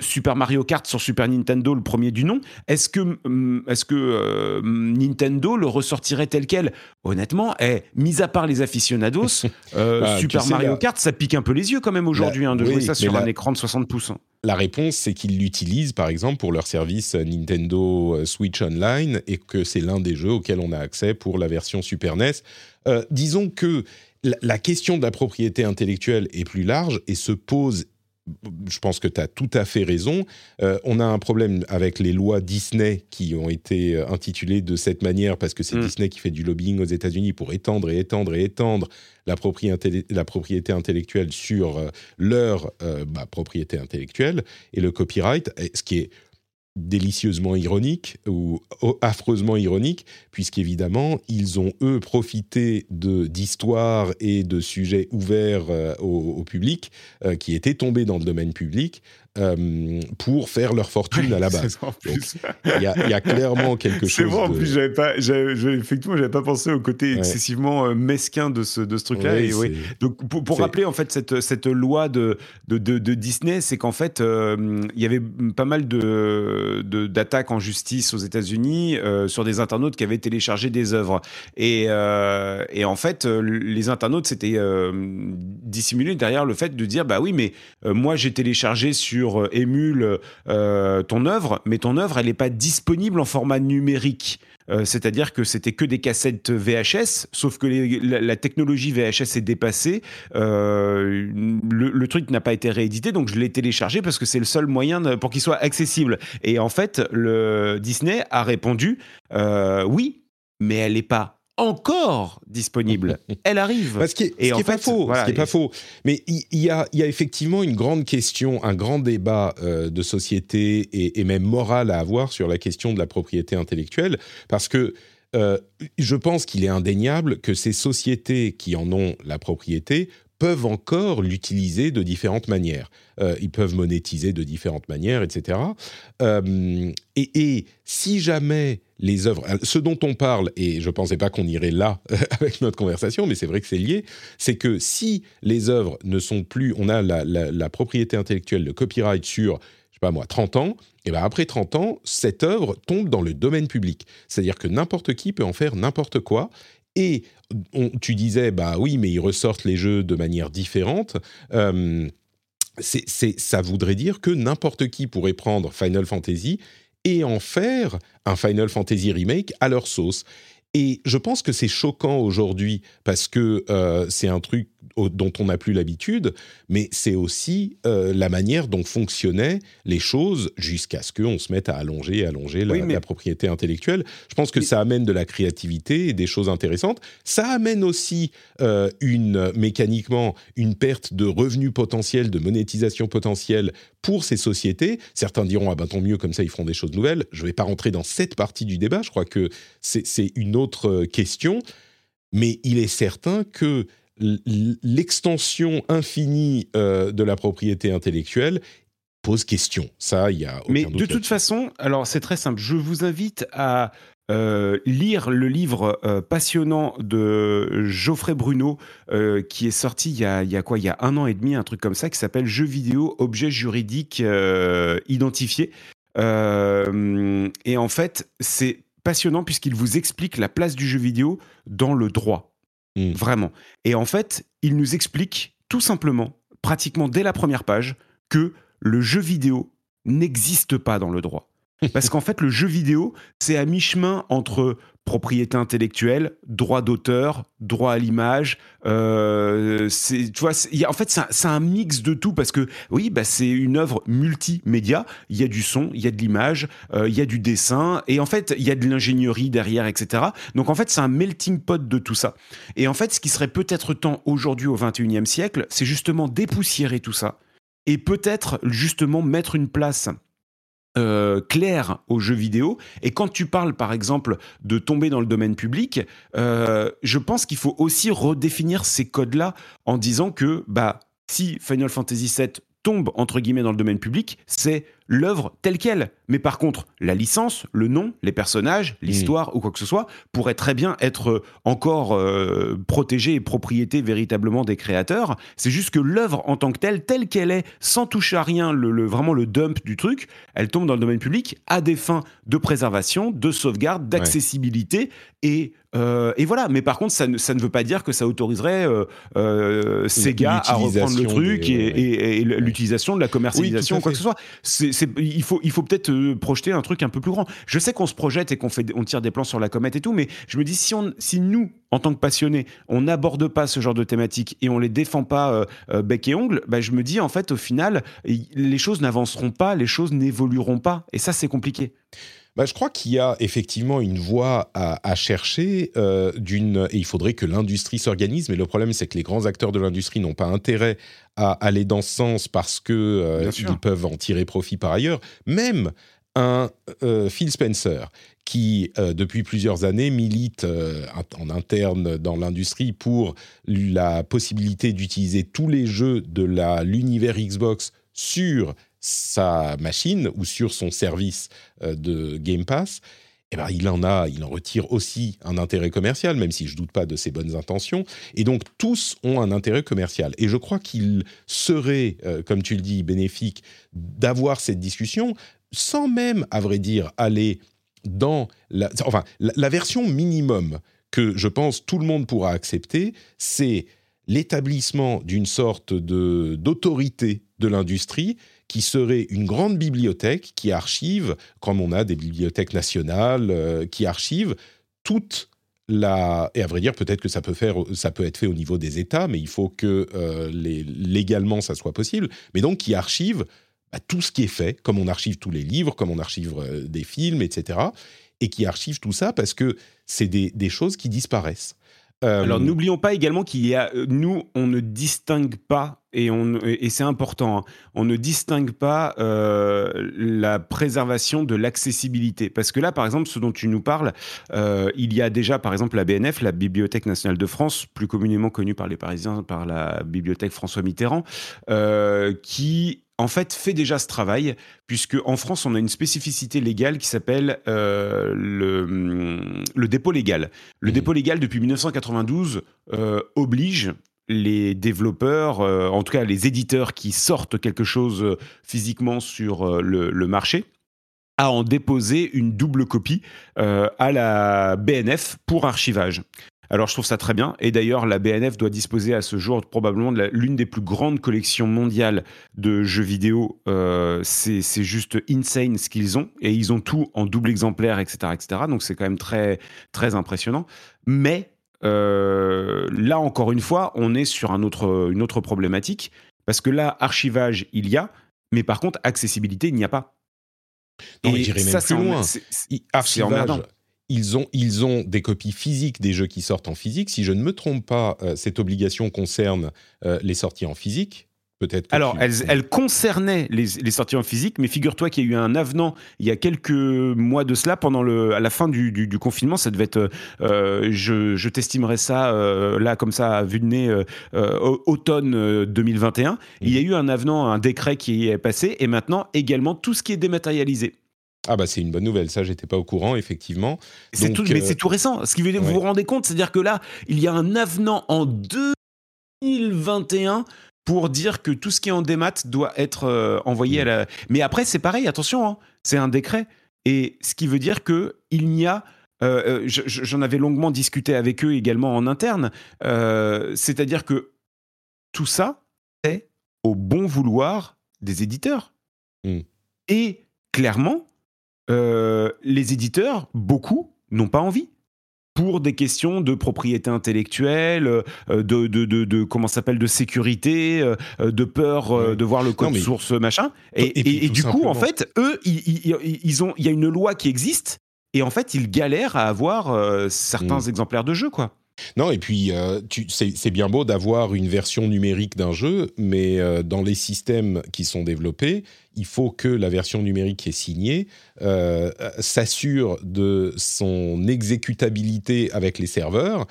S2: Super Mario Kart sur Super Nintendo, le premier du nom. Est-ce que, mm, est que Nintendo le ressortirait tel quel? Honnêtement, eh, mis à part les aficionados, bah, Super Mario Kart, ça pique un peu les yeux quand même aujourd'hui hein, de jouer ça sur un écran de 60 pouces.
S1: La réponse, c'est qu'ils l'utilisent, par exemple, pour leur service Nintendo euh, Switch Online et que c'est l'un des jeux auxquels on a accès pour la version Super NES. Euh, disons que la question de la propriété intellectuelle est plus large et se pose je pense que tu as tout à fait raison. Euh, on a un problème avec les lois Disney qui ont été euh, intitulées de cette manière parce que c'est mm. Disney qui fait du lobbying aux États-Unis pour étendre et étendre et étendre la propriété, la propriété intellectuelle sur euh, leur bah, propriété intellectuelle et le copyright, ce qui est délicieusement ironique ou affreusement ironique, puisqu'évidemment, ils ont, eux, profité d'histoires et de sujets ouverts euh, au, public, euh, qui étaient tombés dans le domaine public, euh, pour faire leur fortune à la base. Il y, a clairement quelque chose.
S2: C'est bon, en plus, j'avais pas, effectivement, j'avais pas pensé au côté excessivement euh, mesquin de ce, de ce truc-là. Donc, pour, rappeler en fait cette, cette loi de, de, de, Disney, c'est qu'en fait, euh, il y avait pas mal de, d'attaques en justice aux États-Unis sur des internautes qui avaient téléchargé des œuvres. Et, et en fait, les internautes s'étaient dissimulés derrière le fait de dire, bah oui, mais moi j'ai téléchargé sur euh, émule euh, ton œuvre, mais ton œuvre, elle n'est pas disponible en format numérique. Euh, c'est-à-dire que c'était que des cassettes VHS, sauf que la, technologie VHS est dépassée. le, truc n'a pas été réédité, donc je l'ai téléchargé parce que c'est le seul moyen pour qu'il soit accessible. Et en fait, le Disney a répondu oui, mais elle n'est pas encore disponible. Elle arrive.
S1: Ce qui est, pas faux. ce qui est pas faux. Mais il y, a, effectivement une grande question, un grand débat euh, de société et, même moral à avoir sur la question de la propriété intellectuelle, parce que euh, je pense qu'il est indéniable que ces sociétés qui en ont la propriété peuvent encore l'utiliser de différentes manières. Euh, ils peuvent monétiser de différentes manières, etc. Et, si jamais les œuvres, ce dont on parle, et je ne pensais pas qu'on irait là avec notre conversation, mais c'est vrai que c'est lié, c'est que si les œuvres ne sont plus, on a la, propriété intellectuelle, le copyright sur, je sais pas moi, 30 ans, et bien après 30 ans, cette œuvre tombe dans le domaine public. C'est-à-dire que n'importe qui peut en faire n'importe quoi, et tu disais, bah oui, mais ils ressortent les jeux de manière différente. Euh, ça voudrait dire que n'importe qui pourrait prendre Final Fantasy et en faire un Final Fantasy remake à leur sauce. Et je pense que c'est choquant aujourd'hui parce que euh, c'est un truc dont on n'a plus l'habitude, mais c'est aussi euh, la manière dont fonctionnaient les choses jusqu'à ce qu'on se mette à allonger, allonger la, propriété intellectuelle. Je pense que ça amène de la créativité et des choses intéressantes. Ça amène aussi euh, une mécaniquement une perte de revenus potentiels, de monétisation potentielle pour ces sociétés. Certains diront ah ben tant mieux comme ça ils feront des choses nouvelles. Je ne vais pas rentrer dans cette partie du débat. Je crois que c'est une autre question. Mais il est certain que l'extension infinie euh, de la propriété intellectuelle pose question. Ça, il y a.
S2: Mais de toute façon, alors c'est très simple. Je vous invite à euh, lire le livre euh, passionnant de Geoffrey Bruno qui est sorti il y, a, il y, a, quoi? Il y a un an et demi, un truc comme ça, qui s'appelle Jeux vidéo, objets juridiques identifiés. et en fait, c'est passionnant puisqu'il vous explique la place du jeu vidéo dans le droit. Mmh. Vraiment. Et en fait, il nous explique tout simplement, pratiquement dès la première page, que le jeu vidéo n'existe pas dans le droit. Parce qu'en fait, le jeu vidéo, c'est à mi-chemin entre propriété intellectuelle, droit d'auteur, droit à l'image. Euh, tu vois, en fait, c'est un, mix de tout parce que oui, bah, c'est une œuvre multimédia. Il y a du son, il y a de l'image, euh, il y a du dessin et en fait, il y a de l'ingénierie derrière, etc. Donc en fait, c'est un melting pot de tout ça. Et en fait, ce qui serait peut-être temps aujourd'hui au 21e siècle, c'est justement dépoussiérer tout ça et peut-être justement mettre une place euh, clair aux jeux vidéo. Et quand tu parles, par exemple, de tomber dans le domaine public, euh, je pense qu'il faut aussi redéfinir ces codes-là en disant que bah, si Final Fantasy VII tombe entre guillemets dans le domaine public, c'est l'œuvre telle qu'elle. Mais par contre, la licence, le nom, les personnages, mmh. l'histoire ou quoi que ce soit pourrait très bien être encore euh, protégée et propriété véritablement des créateurs. C'est juste que l'œuvre en tant que telle, telle qu'elle est, sans toucher à rien, le, vraiment le dump du truc, elle tombe dans le domaine public à des fins de préservation, de sauvegarde, d'accessibilité et euh, et voilà, mais par contre, ça ne, ça ne, veut pas dire que ça autoriserait euh, euh Sega à reprendre le truc et, l'utilisation de la commercialisation, quoi que ce soit. il faut, il faut peut-être euh, projeter un truc un peu plus grand. Je sais qu'on se projette et qu'on fait, on tire des plans sur la comète et tout, mais je me dis si, on, si nous, en tant que passionnés, on n'aborde pas ce genre de thématiques et on les défend pas bec et ongle, bah, je me dis en fait, au final, les choses n'avanceront pas, les choses n'évolueront pas, et ça, c'est compliqué.
S1: Bah, je crois qu'il y a effectivement une voie à, chercher euh, d'une et il faudrait que l'industrie s'organise. Mais le problème, c'est que les grands acteurs de l'industrie n'ont pas intérêt à aller dans ce sens parce que euh, peuvent en tirer profit par ailleurs. Même un euh, Phil Spencer qui, depuis plusieurs années, milite en interne dans l'industrie pour la possibilité d'utiliser tous les jeux de l'univers Xbox sur sa machine ou sur son service de Game Pass, eh ben, il en a, il en retire aussi un intérêt commercial, même si je doute pas de ses bonnes intentions. Et donc tous ont un intérêt commercial. Et je crois qu'il serait, euh, comme tu le dis, bénéfique d'avoir cette discussion sans même, à vrai dire, aller dans la, enfin, la version minimum que je pense tout le monde pourra accepter, c'est l'établissement d'une sorte d'autorité de l'industrie qui serait une grande bibliothèque qui archive, comme on a des bibliothèques nationales, euh, qui archive toute la... Et à vrai dire, peut-être que ça peut, faire, ça peut être fait au niveau des États, mais il faut que euh, légalement ça soit possible. Mais donc qui archive bah, tout ce qui est fait, comme on archive tous les livres, comme on archive euh, des films, etc. Et qui archive tout ça parce que c'est des choses qui disparaissent.
S2: Alors n'oublions pas également qu'il y a, nous, on ne distingue pas et, et c'est important, hein. on ne distingue pas euh, la préservation de l'accessibilité. Parce que là, par exemple, ce dont tu nous parles, euh, il y a déjà, par exemple, la BNF, la Bibliothèque nationale de France, plus communément connue par les Parisiens par la Bibliothèque François Mitterrand, euh, qui en fait, fait déjà ce travail, puisque en France, on a une spécificité légale qui s'appelle le, le, dépôt légal. Le mmh. dépôt légal, depuis 1992, oblige les développeurs, euh, en tout cas les éditeurs qui sortent quelque chose euh, physiquement sur euh, le, marché, à en déposer une double copie à la BNF pour archivage. Alors je trouve ça très bien. Et d'ailleurs, la BNF doit disposer à ce jour probablement de l'une des plus grandes collections mondiales de jeux vidéo. c'est juste insane ce qu'ils ont. Et ils ont tout en double exemplaire, etc. etc. Donc c'est quand même très, très impressionnant. Mais euh, là, encore une fois, on est sur un autre, une autre problématique, parce que là, archivage, il y a, mais par contre, accessibilité, il n'y a pas.
S1: Non, mais j'irai même plus loin. archivage, ils ont, ils ont des copies physiques des jeux qui sortent en physique. Si je ne me trompe pas, euh, cette obligation concerne euh, les sorties en physique.
S2: Alors, elle, concernait les, sorties en physique, mais figure-toi qu'il y a eu un avenant il y a quelques mois de cela, pendant le, à la fin du, confinement. Ça devait être, euh, je, t'estimerais ça euh, là comme ça, à vue de nez, euh, automne 2021. Il y a eu un avenant, un décret qui est passé, et maintenant également tout ce qui est dématérialisé.
S1: Ah bah c'est une bonne nouvelle, ça j'étais pas au courant effectivement.
S2: C'est tout, Mais c'est tout récent. Ce qui veut dire, vous vous rendez compte, c'est-à-dire que là, il y a un avenant en 2021 pour dire que tout ce qui est en démat doit être euh, envoyé à la. Mais après, c'est pareil, attention, hein, c'est un décret. Et ce qui veut dire que il n'y a. Euh, euh, j'en avais longuement discuté avec eux également en interne. C'est-à-dire que tout ça est au bon vouloir des éditeurs. Hmm. Et clairement, les éditeurs, beaucoup, n'ont pas envie pour des questions de propriété intellectuelle, euh, de, de, de, de comment s'appelle, de sécurité, euh, de peur euh, de voir le code source machin. Et, et, du coup, en fait, eux, ils, ils, ont, il y a une loi qui existe et en fait, ils galèrent à avoir certains mm. exemplaires de jeux, quoi.
S1: Non, et puis euh, c'est bien beau d'avoir une version numérique d'un jeu, mais euh, dans les systèmes qui sont développés, il faut que la version numérique qui est signée euh, s'assure de son exécutabilité avec les serveurs.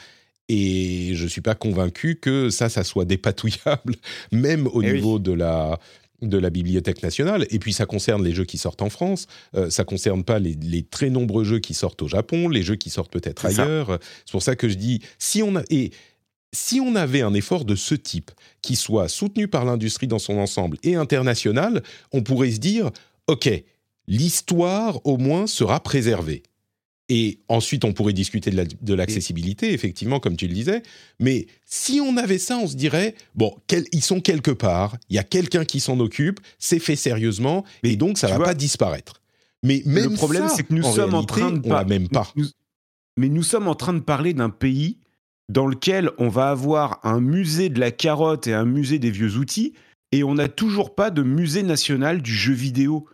S1: Et je ne suis pas convaincu que ça, ça soit dépatouillable, même au eh niveau de la, de la Bibliothèque nationale. Et puis ça concerne les jeux qui sortent en France, euh, ça concerne pas les, très nombreux jeux qui sortent au Japon, les jeux qui sortent peut-être ailleurs. C'est pour ça que je dis, si on a... Et, si on avait un effort de ce type qui soit soutenu par l'industrie dans son ensemble et international, on pourrait se dire, OK, l'histoire au moins sera préservée. Et ensuite, on pourrait discuter de l'accessibilité, effectivement, comme tu le disais. Mais si on avait ça, on se dirait, bon, ils sont quelque part, il y a quelqu'un qui s'en occupe, c'est fait sérieusement, et donc ça ne va pas disparaître. Mais même
S2: le problème, c'est que nous sommes en train de
S1: on même pas.
S2: mais nous sommes en train de parler d'un pays dans lequel on va avoir un musée de la carotte et un musée des vieux outils, et on n'a toujours pas de musée national du jeu vidéo.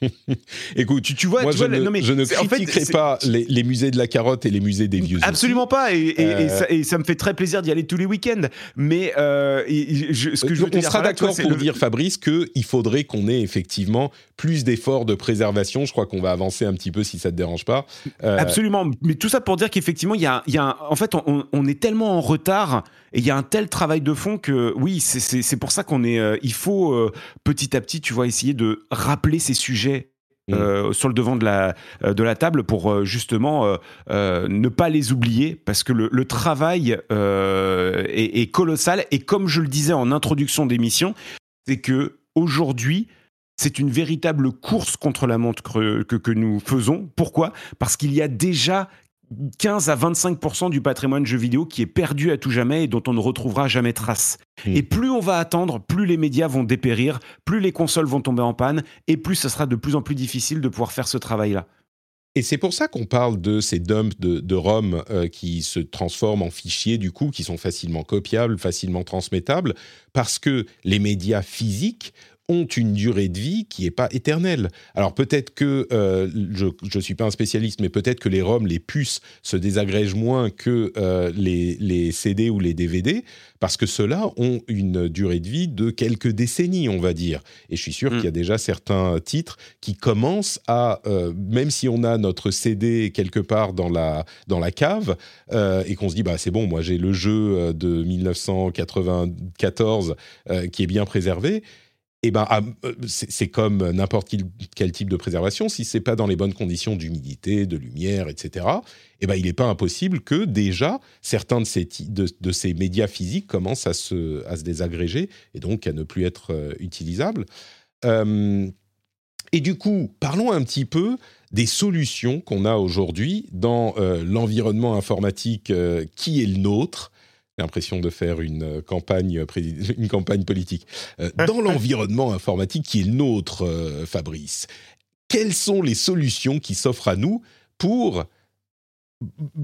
S1: Écoute, tu, vois, moi, je, ne, critiquerai pas les, musées de la carotte et les musées des vieux.
S2: Absolument pas, euh. et, ça, me fait très plaisir d'y aller tous les week-ends. Mais euh, ce que je
S1: on sera d'accord pour dire, Fabrice, qu'il faudrait qu'on ait effectivement plus d'efforts de préservation. Je crois qu'on va avancer un petit peu si ça te dérange pas.
S2: Euh, Absolument, mais tout ça pour dire qu'effectivement, il y a, en fait, on, est tellement en retard Et il y a un tel travail de fond que oui, c'est pour ça qu'on est. il faut petit à petit, tu vois, essayer de rappeler ces sujets mmh. sur le devant de la, de la table pour justement ne pas les oublier parce que le, travail est, est, colossal et comme je le disais en introduction d'émission, c'est que aujourd'hui c'est une véritable course contre la montre que, que, nous faisons. Pourquoi? Parce qu'il y a déjà 15 à 25% du patrimoine jeux vidéo qui est perdu à tout jamais et dont on ne retrouvera jamais trace. Hmm. Et plus on va attendre, plus les médias vont dépérir, plus les consoles vont tomber en panne, et plus ce sera de plus en plus difficile de pouvoir faire ce travail-là.
S1: Et c'est pour ça qu'on parle de ces dumps de, ROM euh, qui se transforment en fichiers, du coup, qui sont facilement copiables, facilement transmettables, parce que les médias physiques ont une durée de vie qui n'est pas éternelle. Alors peut-être que, euh, je ne suis pas un spécialiste, mais peut-être que les ROM, les puces, se désagrègent moins que euh, les, les, CD ou les DVD, parce que ceux-là ont une durée de vie de quelques décennies, on va dire. Et je suis sûr qu'il y a mm. déjà certains titres qui commencent à, euh, même si on a notre CD quelque part dans la, dans la cave, et qu'on se dit, bah, c'est bon, moi j'ai le jeu de 1994 qui est bien préservé, eh ben, ah, euh, c'est comme n'importe quel, type de préservation. Si c'est pas dans les bonnes conditions d'humidité, de lumière, etc., eh ben, il n'est pas impossible que déjà certains de ces, de, ces médias physiques commencent à se, à se désagréger et donc à ne plus être euh, utilisables. Euh, et du coup, parlons un petit peu des solutions qu'on a aujourd'hui dans l'environnement informatique qui est le nôtre l'impression de faire une euh, campagne, une campagne politique. Euh, dans l'environnement informatique qui est le nôtre, euh, Fabrice, quelles sont les solutions qui s'offrent à nous pour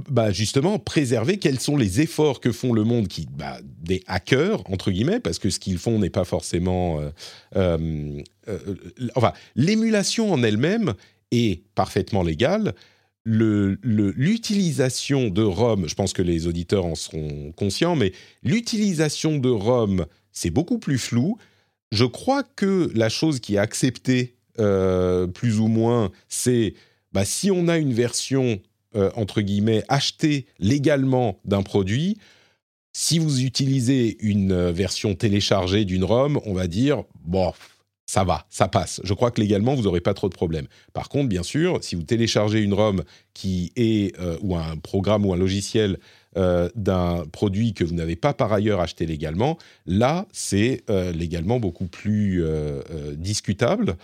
S1: bah justement préserver quels sont les efforts que font le monde qui bah, des hackers entre guillemets parce que ce qu'ils font n'est pas forcément enfin l'émulation en elle-même est parfaitement légale l'utilisation de ROM, je pense que les auditeurs en seront conscients, mais l'utilisation de ROM, c'est beaucoup plus flou. Je crois que la chose qui est acceptée, euh, plus ou moins, c'est bah, si on a une version, euh, entre guillemets, achetée légalement d'un produit, si vous utilisez une euh, version téléchargée d'une ROM, on va dire, bon, ça va, ça passe. Je crois que légalement, vous n'aurez pas trop de problèmes. Par contre, bien sûr, si vous téléchargez une ROM qui est, euh, ou un programme ou un logiciel euh, d'un produit que vous n'avez pas par ailleurs acheté légalement, là, c'est euh, légalement beaucoup plus discutable.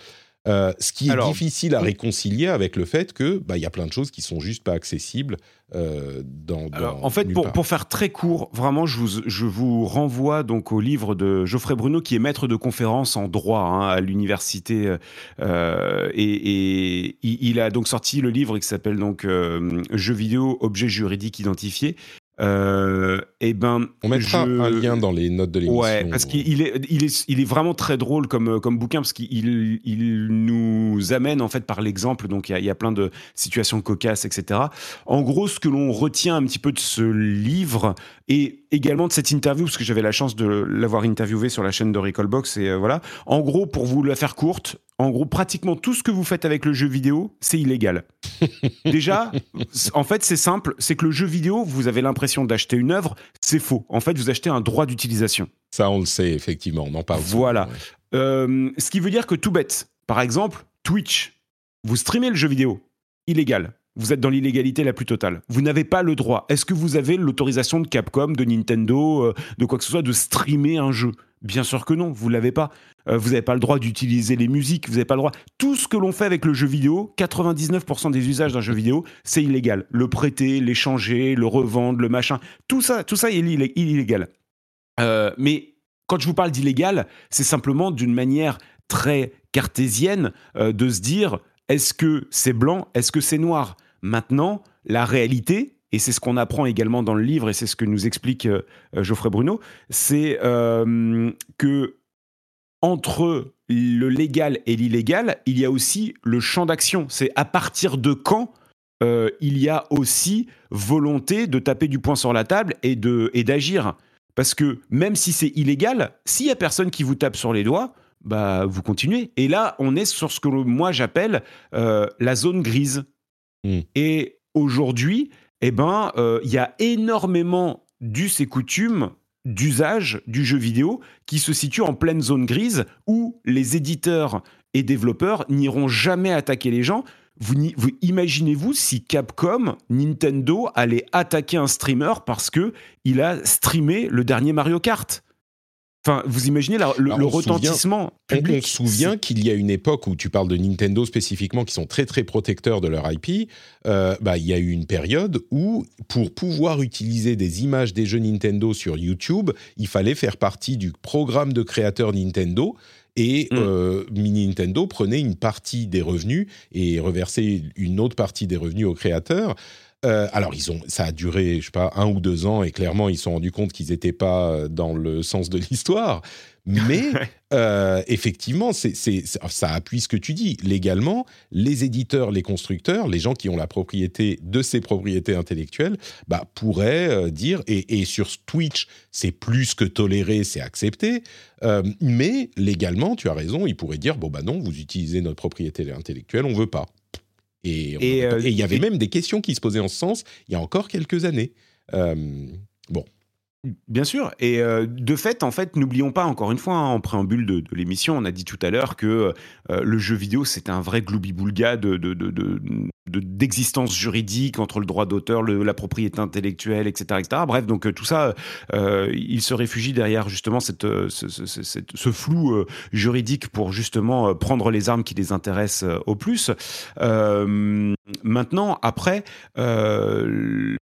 S1: Euh, ce qui est difficile à réconcilier avec le fait que bah, il y a plein de choses qui sont juste pas accessibles euh, dans,
S2: en fait, pour, pour, faire très court, vraiment, je vous, je vous renvoie donc au livre de Geoffrey Bruno, qui est maître de conférence en droit hein, à l'université, euh, et, et, il a donc sorti le livre qui s'appelle donc Jeux vidéo, objets juridiques identifiés,
S1: euh, et eh ben, on mettra un lien dans les notes de l'émission.
S2: Ouais, parce qu'il est, il est, il est vraiment très drôle comme, comme bouquin parce qu'il il nous amène en fait par l'exemple. Donc il y, a plein de situations cocasses, etc. En gros, ce que l'on retient un petit peu de ce livre et également de cette interview, parce que j'avais la chance de l'avoir interviewé sur la chaîne de Recallbox et euh, voilà. En gros, pour vous la faire courte, en gros, pratiquement tout ce que vous faites avec le jeu vidéo, c'est illégal. Déjà, en fait, c'est simple, c'est que le jeu vidéo, vous avez l'impression d'acheter une œuvre, c'est faux. En fait, vous achetez un droit d'utilisation.
S1: Ça, on le sait, effectivement, on en parle.
S2: Voilà. Euh, ce qui veut dire que tout bête, par exemple, Twitch, vous streamez le jeu vidéo, illégal. Vous êtes dans l'illégalité la plus totale. Vous n'avez pas le droit. Est-ce que vous avez l'autorisation de Capcom, de Nintendo, euh, de quoi que ce soit, de streamer un jeu? Bien sûr que non, vous l'avez pas. Euh, vous n'avez pas le droit d'utiliser les musiques, vous n'avez pas le droit. Tout ce que l'on fait avec le jeu vidéo, 99% des usages d'un jeu vidéo, c'est illégal. Le prêter, l'échanger, le revendre, le machin, tout ça, tout ça est illégal. Euh, mais quand je vous parle d'illégal, c'est simplement d'une manière très cartésienne de se dire est-ce que c'est blanc, est-ce que c'est noir? Maintenant, la réalité, et c'est ce qu'on apprend également dans le livre, et c'est ce que nous explique euh, euh, Geoffrey Bruno, c'est euh, que entre le légal et l'illégal, il y a aussi le champ d'action. C'est à partir de quand il y a aussi volonté de taper du poing sur la table et de et d'agir. Parce que même si c'est illégal, s'il y a personne qui vous tape sur les doigts, bah vous continuez. Et là, on est sur ce que moi j'appelle la zone grise. Hmm. Et aujourd'hui, eh ben, euh, il y a énormément d'us et coutumes d'usage du jeu vidéo qui se situe en pleine zone grise où les éditeurs et développeurs n'iront jamais attaquer les gens. Vous, imaginez-vous si Capcom, Nintendo allait attaquer un streamer parce que il a streamé le dernier Mario Kart Enfin, vous imaginez le, retentissement public.
S1: On se souvient qu'il y a une époque où tu parles de Nintendo spécifiquement, qui sont très très protecteurs de leur IP. Euh, bah, il y a eu une période où, pour pouvoir utiliser des images des jeux Nintendo sur YouTube, il fallait faire partie du programme de créateurs Nintendo. Et mm. euh, Mini Nintendo prenait une partie des revenus et reversait une autre partie des revenus aux créateurs. Euh, alors, ils ont, ça a duré, je sais pas, un ou deux ans, et clairement, ils se sont rendus compte qu'ils n'étaient pas euh, dans le sens de l'histoire. Mais euh, effectivement, c'est, ça appuie ce que tu dis. Légalement, les éditeurs, les constructeurs, les gens qui ont la propriété de ces propriétés intellectuelles, bah, pourraient dire, et, sur Twitch, c'est plus que toléré, c'est accepté. mais légalement, tu as raison, ils pourraient dire, bon bah non, vous utilisez notre propriété intellectuelle, on veut pas. Euh, et il y avait même des questions qui se posaient en ce sens il y a encore quelques années. Euh, bon.
S2: Bien sûr. Et euh, de fait, en fait, n'oublions pas, encore une fois, hein, en préambule de, l'émission, on a dit tout à l'heure que le jeu vidéo, c'est un vrai gloubi-boulga de, d'existence juridique entre le droit d'auteur, la propriété intellectuelle, etc. etc. Bref, donc tout ça, il se réfugie derrière justement cette, ce, flou juridique pour justement prendre les armes qui les intéressent au plus. maintenant, après,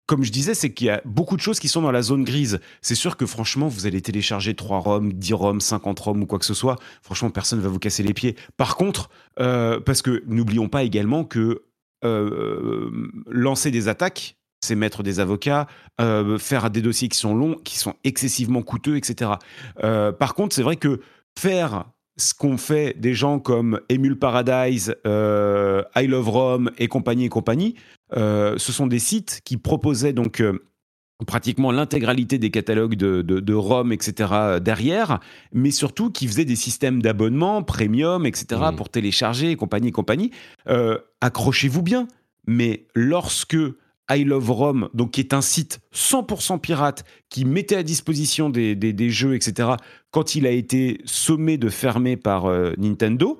S2: comme je disais, c'est qu'il y a beaucoup de choses qui sont dans la zone grise. C'est sûr que franchement, vous allez télécharger 3 ROM, 10 ROM, 50 ROM ou quoi que ce soit. Franchement, personne ne va vous casser les pieds. Par contre, parce que n'oublions pas également que euh, lancer des attaques, c'est mettre des avocats, euh, faire des dossiers qui sont longs, qui sont excessivement coûteux, etc. Euh, par contre, c'est vrai que faire ce qu'ont fait des gens comme Emule Paradise, I Love Rome et compagnie et compagnie, ce sont des sites qui proposaient donc pratiquement l'intégralité des catalogues de, de, ROM, etc. derrière, mais surtout qui faisaient des systèmes d'abonnement, premium, etc. Mmh. pour télécharger et compagnie et compagnie. Euh, accrochez-vous bien, mais lorsque I Love ROM, donc qui est un site 100% pirate, qui mettait à disposition des, des, jeux, etc., quand il a été sommé de fermer par euh, Nintendo,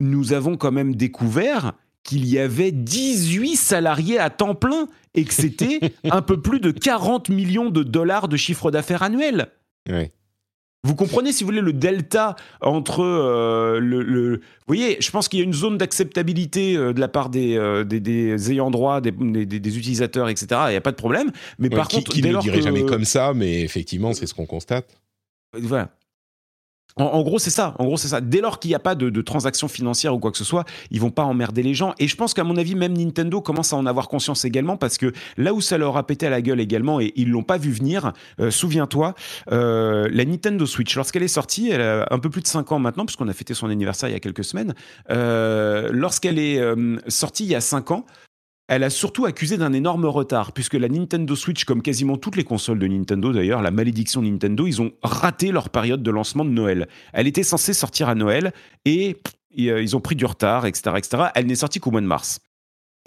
S2: nous avons quand même découvert qu'il y avait 18 salariés à temps plein et que c'était un peu plus de 40 millions de dollars de chiffre d'affaires annuel. Vous comprenez, si vous voulez, le delta entre euh, le, Vous voyez, je pense qu'il y a une zone d'acceptabilité euh, de la part des, euh, des, ayants droit, des, des, utilisateurs, etc. Il n'y a pas de problème. Mais par contre,
S1: qui ne le dirait jamais comme ça, mais effectivement, c'est ce qu'on constate.
S2: Voilà. En, gros, c'est ça. En gros, c'est ça. Dès lors qu'il n'y a pas de, de transactions financières ou quoi que ce soit, ils vont pas emmerder les gens. Et je pense qu'à mon avis, même Nintendo commence à en avoir conscience également parce que là où ça leur a pété à la gueule également et ils l'ont pas vu venir, euh, souviens-toi, euh, la Nintendo Switch, lorsqu'elle est sortie, elle a un peu plus de 5 ans maintenant, puisqu'on a fêté son anniversaire il y a quelques semaines. Euh, lorsqu'elle est sortie il y a 5 ans, elle a surtout accusé d'un énorme retard, puisque la Nintendo Switch, comme quasiment toutes les consoles de Nintendo d'ailleurs, la malédiction Nintendo, ils ont raté leur période de lancement de Noël. Elle était censée sortir à Noël et euh, ils ont pris du retard, etc. etc. Elle n'est sortie qu'au mois de mars.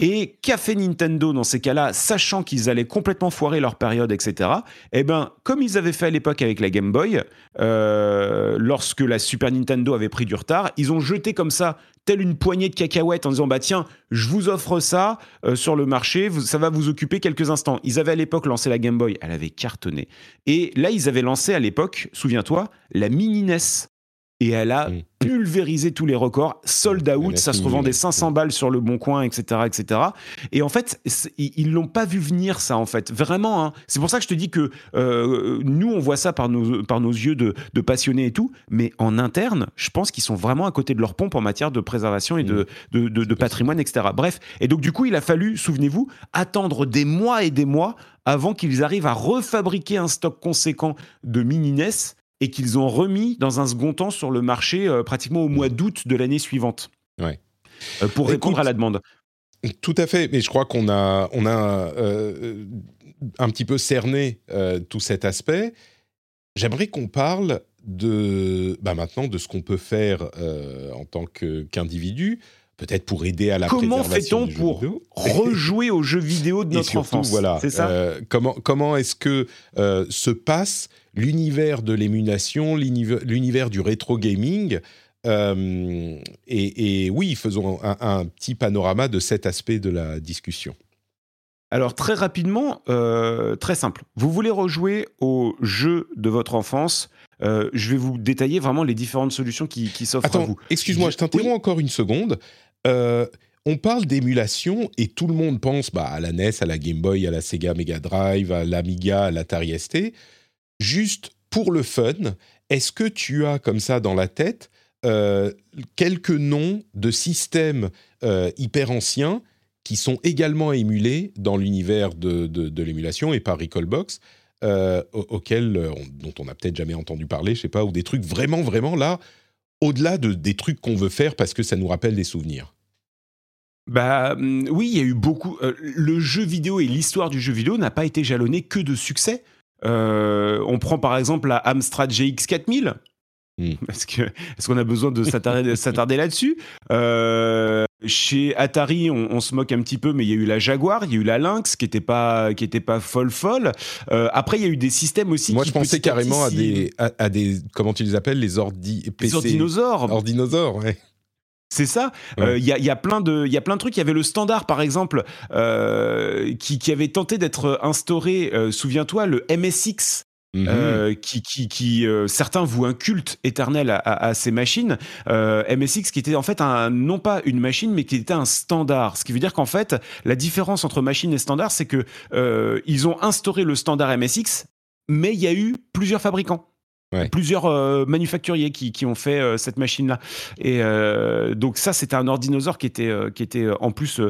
S2: Et qu'a fait Nintendo dans ces cas-là, sachant qu'ils allaient complètement foirer leur période, etc. Eh bien, comme ils avaient fait à l'époque avec la Game Boy, euh, lorsque la Super Nintendo avait pris du retard, ils ont jeté comme ça, telle une poignée de cacahuètes en disant bah tiens, je vous offre ça euh, sur le marché, ça va vous occuper quelques instants. Ils avaient à l'époque lancé la Game Boy, elle avait cartonné. Et là, ils avaient lancé à l'époque, souviens-toi, la Mini NES et elle a mm. pulvérisé tous les records. Sold out, ça se revendait 500 balles sur le bon coin, etc., etc. Et en fait, ils l'ont pas vu venir ça, en fait, vraiment. Hein. C'est pour ça que je te dis que euh, nous, on voit ça par nos par nos yeux de, passionnés et tout, mais en interne, je pense qu'ils sont vraiment à côté de leur pompe en matière de préservation et de, mm. de patrimoine, etc. Bref, et donc du coup, il a fallu, souvenez-vous, attendre des mois et des mois avant qu'ils arrivent à refabriquer un stock conséquent de mini NES et qu'ils ont remis dans un second temps sur le marché euh, pratiquement au mois d'août de l'année suivante.
S1: Ouais.
S2: Euh, pour répondre à la demande.
S1: Tout à fait, mais je crois qu'on a, on a euh, un petit peu cerné tout cet aspect. J'aimerais qu'on parle de, bah maintenant de ce qu'on peut faire en tant qu'individu peut-être pour aider à la
S2: comment
S1: préservation
S2: fait-on pour rejouer aux jeux vidéo de notre enfance?
S1: Voilà, c'est ça? Euh, comment comment est-ce que euh, se passe l'univers de l'émulation, l'univers du rétro gaming euh, et, oui, faisons un, petit panorama de cet aspect de la discussion.
S2: Alors très rapidement, très simple. Vous voulez rejouer aux jeux de votre enfance je vais vous détailler vraiment les différentes solutions qui, s'offrent à vous.
S1: Excuse-moi, je t'interromps encore une seconde. Euh, on parle d'émulation et tout le monde pense bah, à la NES, à la Game Boy, à la Sega Mega Drive, à l'Amiga, à l'Atari ST. Juste pour le fun, est-ce que tu as comme ça dans la tête euh, quelques noms de systèmes euh, hyper anciens qui sont également émulés dans l'univers de, l'émulation et par Recallbox auxquels dont on n'a peut-être jamais entendu parler, je sais pas, ou des trucs vraiment, vraiment là, au-delà de, des trucs qu'on veut faire parce que ça nous rappelle des souvenirs?
S2: Bah mm, oui, il y a eu beaucoup. Euh, le jeu vidéo et l'histoire du jeu vidéo n'a pas été jalonné que de succès. Euh, on prend par exemple la Amstrad GX 4000. Est-ce que est-ce qu'on a besoin de s'attarder là-dessus? Euh, Chez Atari, on, se moque un petit peu, mais il y a eu la Jaguar, il y a eu la Lynx qui était pas qui était pas folle folle. après, il y a eu des systèmes aussi.
S1: Moi, je pensais carrément à, des à, des comment tu les appelles les ordi
S2: Les ordinosaures.
S1: Ordinosaures, ouais.
S2: C'est ça. Euh, Il y, a, plein de, y a plein de trucs. Il y avait le standard, par exemple, euh, qui, avait tenté d'être instauré. Euh, souviens-toi, le MSX. Mhm. qui, qui, certains vouent un culte éternel à, ces machines. MSX qui était en fait un, non pas une machine, mais qui était un standard. Ce qui veut dire qu'en fait, la différence entre machine et standard, c'est que ils ont instauré le standard MSX, mais il y a eu plusieurs fabricants. Plusieurs euh, manufacturiers qui, qui, ont fait euh, cette machine-là. Et euh, donc ça, c'était un ordinosaure qui était, qui était en plus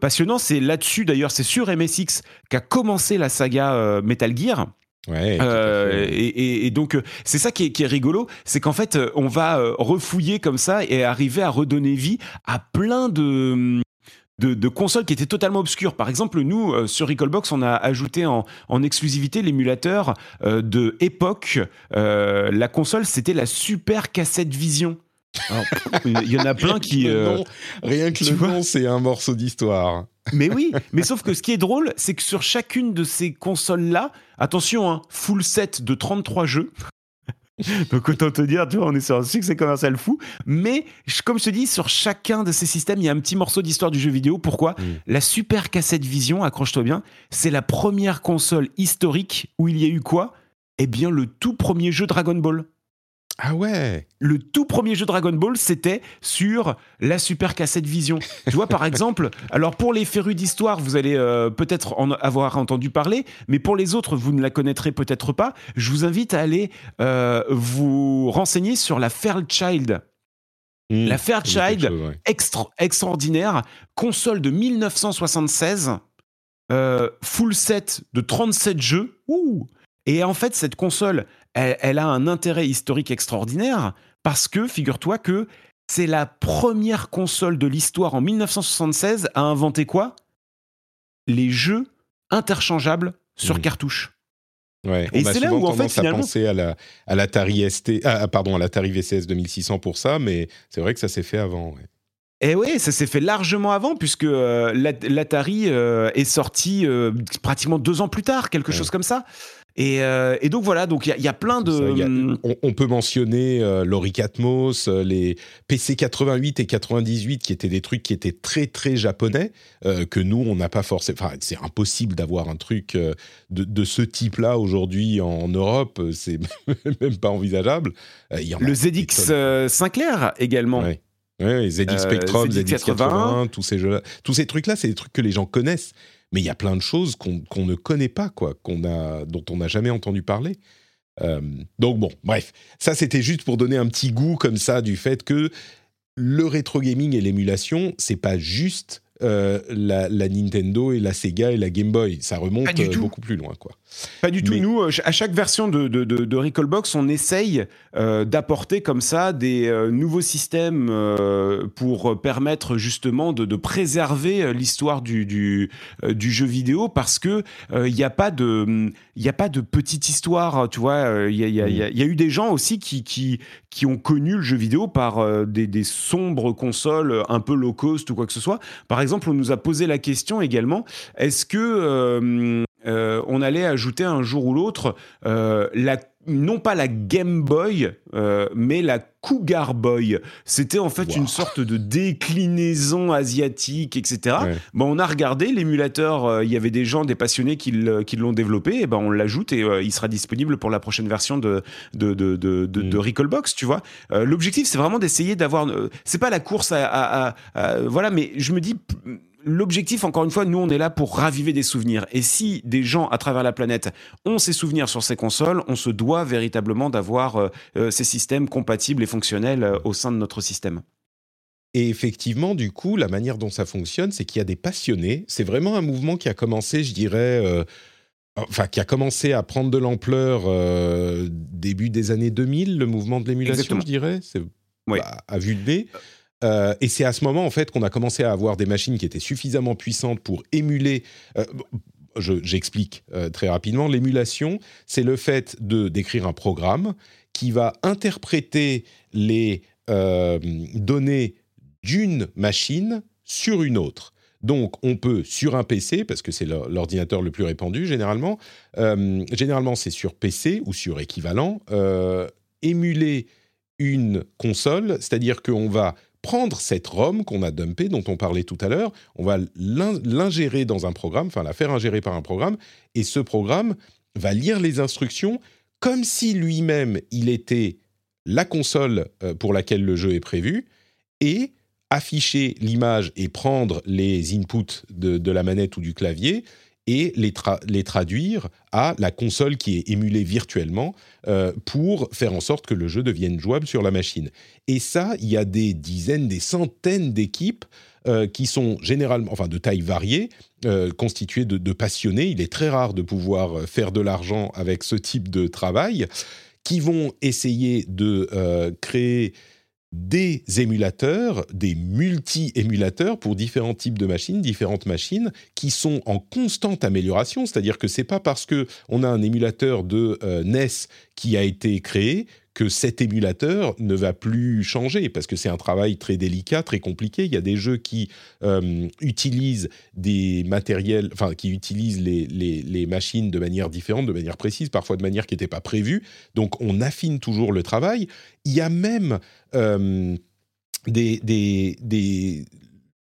S2: passionnant. C'est là-dessus, d'ailleurs, c'est sur MSX qu'a commencé la saga Metal Gear.
S1: Ouais,
S2: et, et, donc c'est ça qui est, qui est rigolo, c'est qu'en fait on va refouiller comme ça et arriver à redonner vie à plein de de, consoles qui étaient totalement obscures. Par exemple, nous, euh, sur Recallbox, on a ajouté en, exclusivité l'émulateur euh, de Epoch. Euh, la console, c'était la Super Cassette Vision. Il y en a plein qui.
S1: rien que le nom, c'est un morceau d'histoire.
S2: Mais oui, mais sauf que ce qui est drôle, c'est que sur chacune de ces consoles-là, attention, hein, full set de 33 jeux. Donc autant te dire, tu vois, on est sur un succès commercial fou. Mais comme je te dis, sur chacun de ces systèmes, il y a un petit morceau d'histoire du jeu vidéo. Pourquoi? Mm. La Super Cassette Vision, accroche-toi bien, c'est la première console historique où il y a eu quoi? Eh bien, le tout premier jeu Dragon Ball.
S1: Ah ouais
S2: Le tout premier jeu Dragon Ball, c'était sur la Super Cassette Vision. tu vois, par exemple, alors pour les férus d'histoire, vous allez euh, peut-être en avoir entendu parler, mais pour les autres, vous ne la connaîtrez peut-être pas. Je vous invite à aller euh, vous renseigner sur la Fairchild. Mmh, la Fairchild, extraordinaire, console de 1976, euh, full set de 37 jeux. Ouh et en fait, cette console, elle, a un intérêt historique extraordinaire parce que, figure-toi que c'est la première console de l'histoire en 1976 à inventer quoi? Les jeux interchangeables sur mmh. cartouche.
S1: Ouais, et c'est là où en fait finalement, à penser à la à l'Atari ST, ah, pardon, à l'Atari VCS 2600 pour ça, mais c'est vrai que ça s'est fait avant.
S2: Et eh oui, ça s'est fait largement avant, puisque euh, l'Atari euh, est sorti euh, pratiquement deux ans plus tard, quelque chose comme ça. Euh, et, donc voilà, donc il y, a plein de.
S1: Hum, on, peut mentionner euh, l'Oricatmos, euh, les PC 88 et 98 qui étaient des trucs qui étaient très très japonais que nous on n'a pas forcément. Enfin, c'est impossible d'avoir un truc de, ce type-là aujourd'hui en Europe. C'est même pas envisageable.
S2: Y le ZX Sinclair également.
S1: Oui, ZX Spectrum, ZX, 80, tous ces jeux-là, tous ces trucs-là, c'est des trucs que les gens connaissent mais il y a plein de choses qu'on ne connaît pas, quoi, qu'on a, dont on n'a jamais entendu parler. Euh, donc bon, bref, ça c'était juste pour donner un petit goût comme ça du fait que le rétro gaming et l'émulation, c'est pas juste euh, la, Nintendo et la Sega et la Game Boy, ça remonte beaucoup plus loin, quoi.
S2: Pas du tout. Nous, euh, à chaque version de, de, de, Recallbox, on essaye euh, d'apporter comme ça des euh, nouveaux systèmes pour permettre justement de, préserver l'histoire du, du, du, jeu vidéo parce que il n'y a pas de il a pas de petite histoire. Tu vois, il y, y, a eu des gens aussi qui, qui, qui ont connu le jeu vidéo par des, des, sombres consoles un peu low cost ou quoi que ce soit. Par exemple, on nous a posé la question également est-ce que on allait ajouter un jour ou l'autre euh, la non pas la Game Boy, euh, mais la Cougar Boy. C'était en fait une sorte de déclinaison asiatique, etc. Bon, on a regardé l'émulateur, il y avait des gens, des passionnés qui l'ont développé, et ben on l'ajoute et il sera disponible pour la prochaine version de, de, de, de, mm. Recallbox, tu vois. L'objectif, c'est vraiment d'essayer d'avoir. c'est pas la course à, Voilà, mais je me dis l'objectif, encore une fois, nous, on est là pour raviver des souvenirs. Et si des gens à travers la planète ont ces souvenirs sur ces consoles, on se doit véritablement d'avoir euh, euh, ces systèmes compatibles et fonctionnels euh, au sein de notre système.
S1: Et effectivement, du coup, la manière dont ça fonctionne, c'est qu'il y a des passionnés. C'est vraiment un mouvement qui a commencé, je dirais, enfin, qui a commencé à prendre de l'ampleur début des années 2000, le mouvement de l'émulation, je dirais. C'est à vue de nez. Euh, et c'est à ce moment en fait qu'on a commencé à avoir des machines qui étaient suffisamment puissantes pour émuler. Euh, j'explique euh, très rapidement. L'émulation, c'est le fait de d'écrire un programme qui va interpréter les données d'une machine sur une autre. Donc, on peut sur un PC, parce que c'est l'ordinateur le plus répandu généralement, généralement c'est sur PC ou sur équivalent, émuler une console, c'est-à-dire qu'on va prendre cette ROM qu'on a dumpée, dont on parlait tout à l'heure, on va l'ingérer dans un programme, enfin la faire ingérer par un programme, et ce programme va lire les instructions comme si lui-même il était la console euh, pour laquelle le jeu est prévu, et afficher l'image et prendre les inputs de, la manette ou du clavier et les, traduire à la console qui est émulée virtuellement euh, pour faire en sorte que le jeu devienne jouable sur la machine. Et ça, il y a des dizaines, des centaines d'équipes euh, qui sont généralement, enfin de taille variée, euh, constituées de, passionnés. Il est très rare de pouvoir faire de l'argent avec ce type de travail, qui vont essayer de créer des émulateurs, des multi-émulateurs pour différents types de machines, différentes machines qui sont en constante amélioration. C'est-à-dire que c'est pas parce que on a un émulateur de euh, NES qui a été créé que cet émulateur ne va plus changer parce que c'est un travail très délicat, très compliqué. Il y a des jeux qui euh, utilisent des matériels, enfin qui utilisent les, machines de manière différente, de manière précise, parfois de manière qui n'était pas prévue. Donc on affine toujours le travail. Il y a même euh, des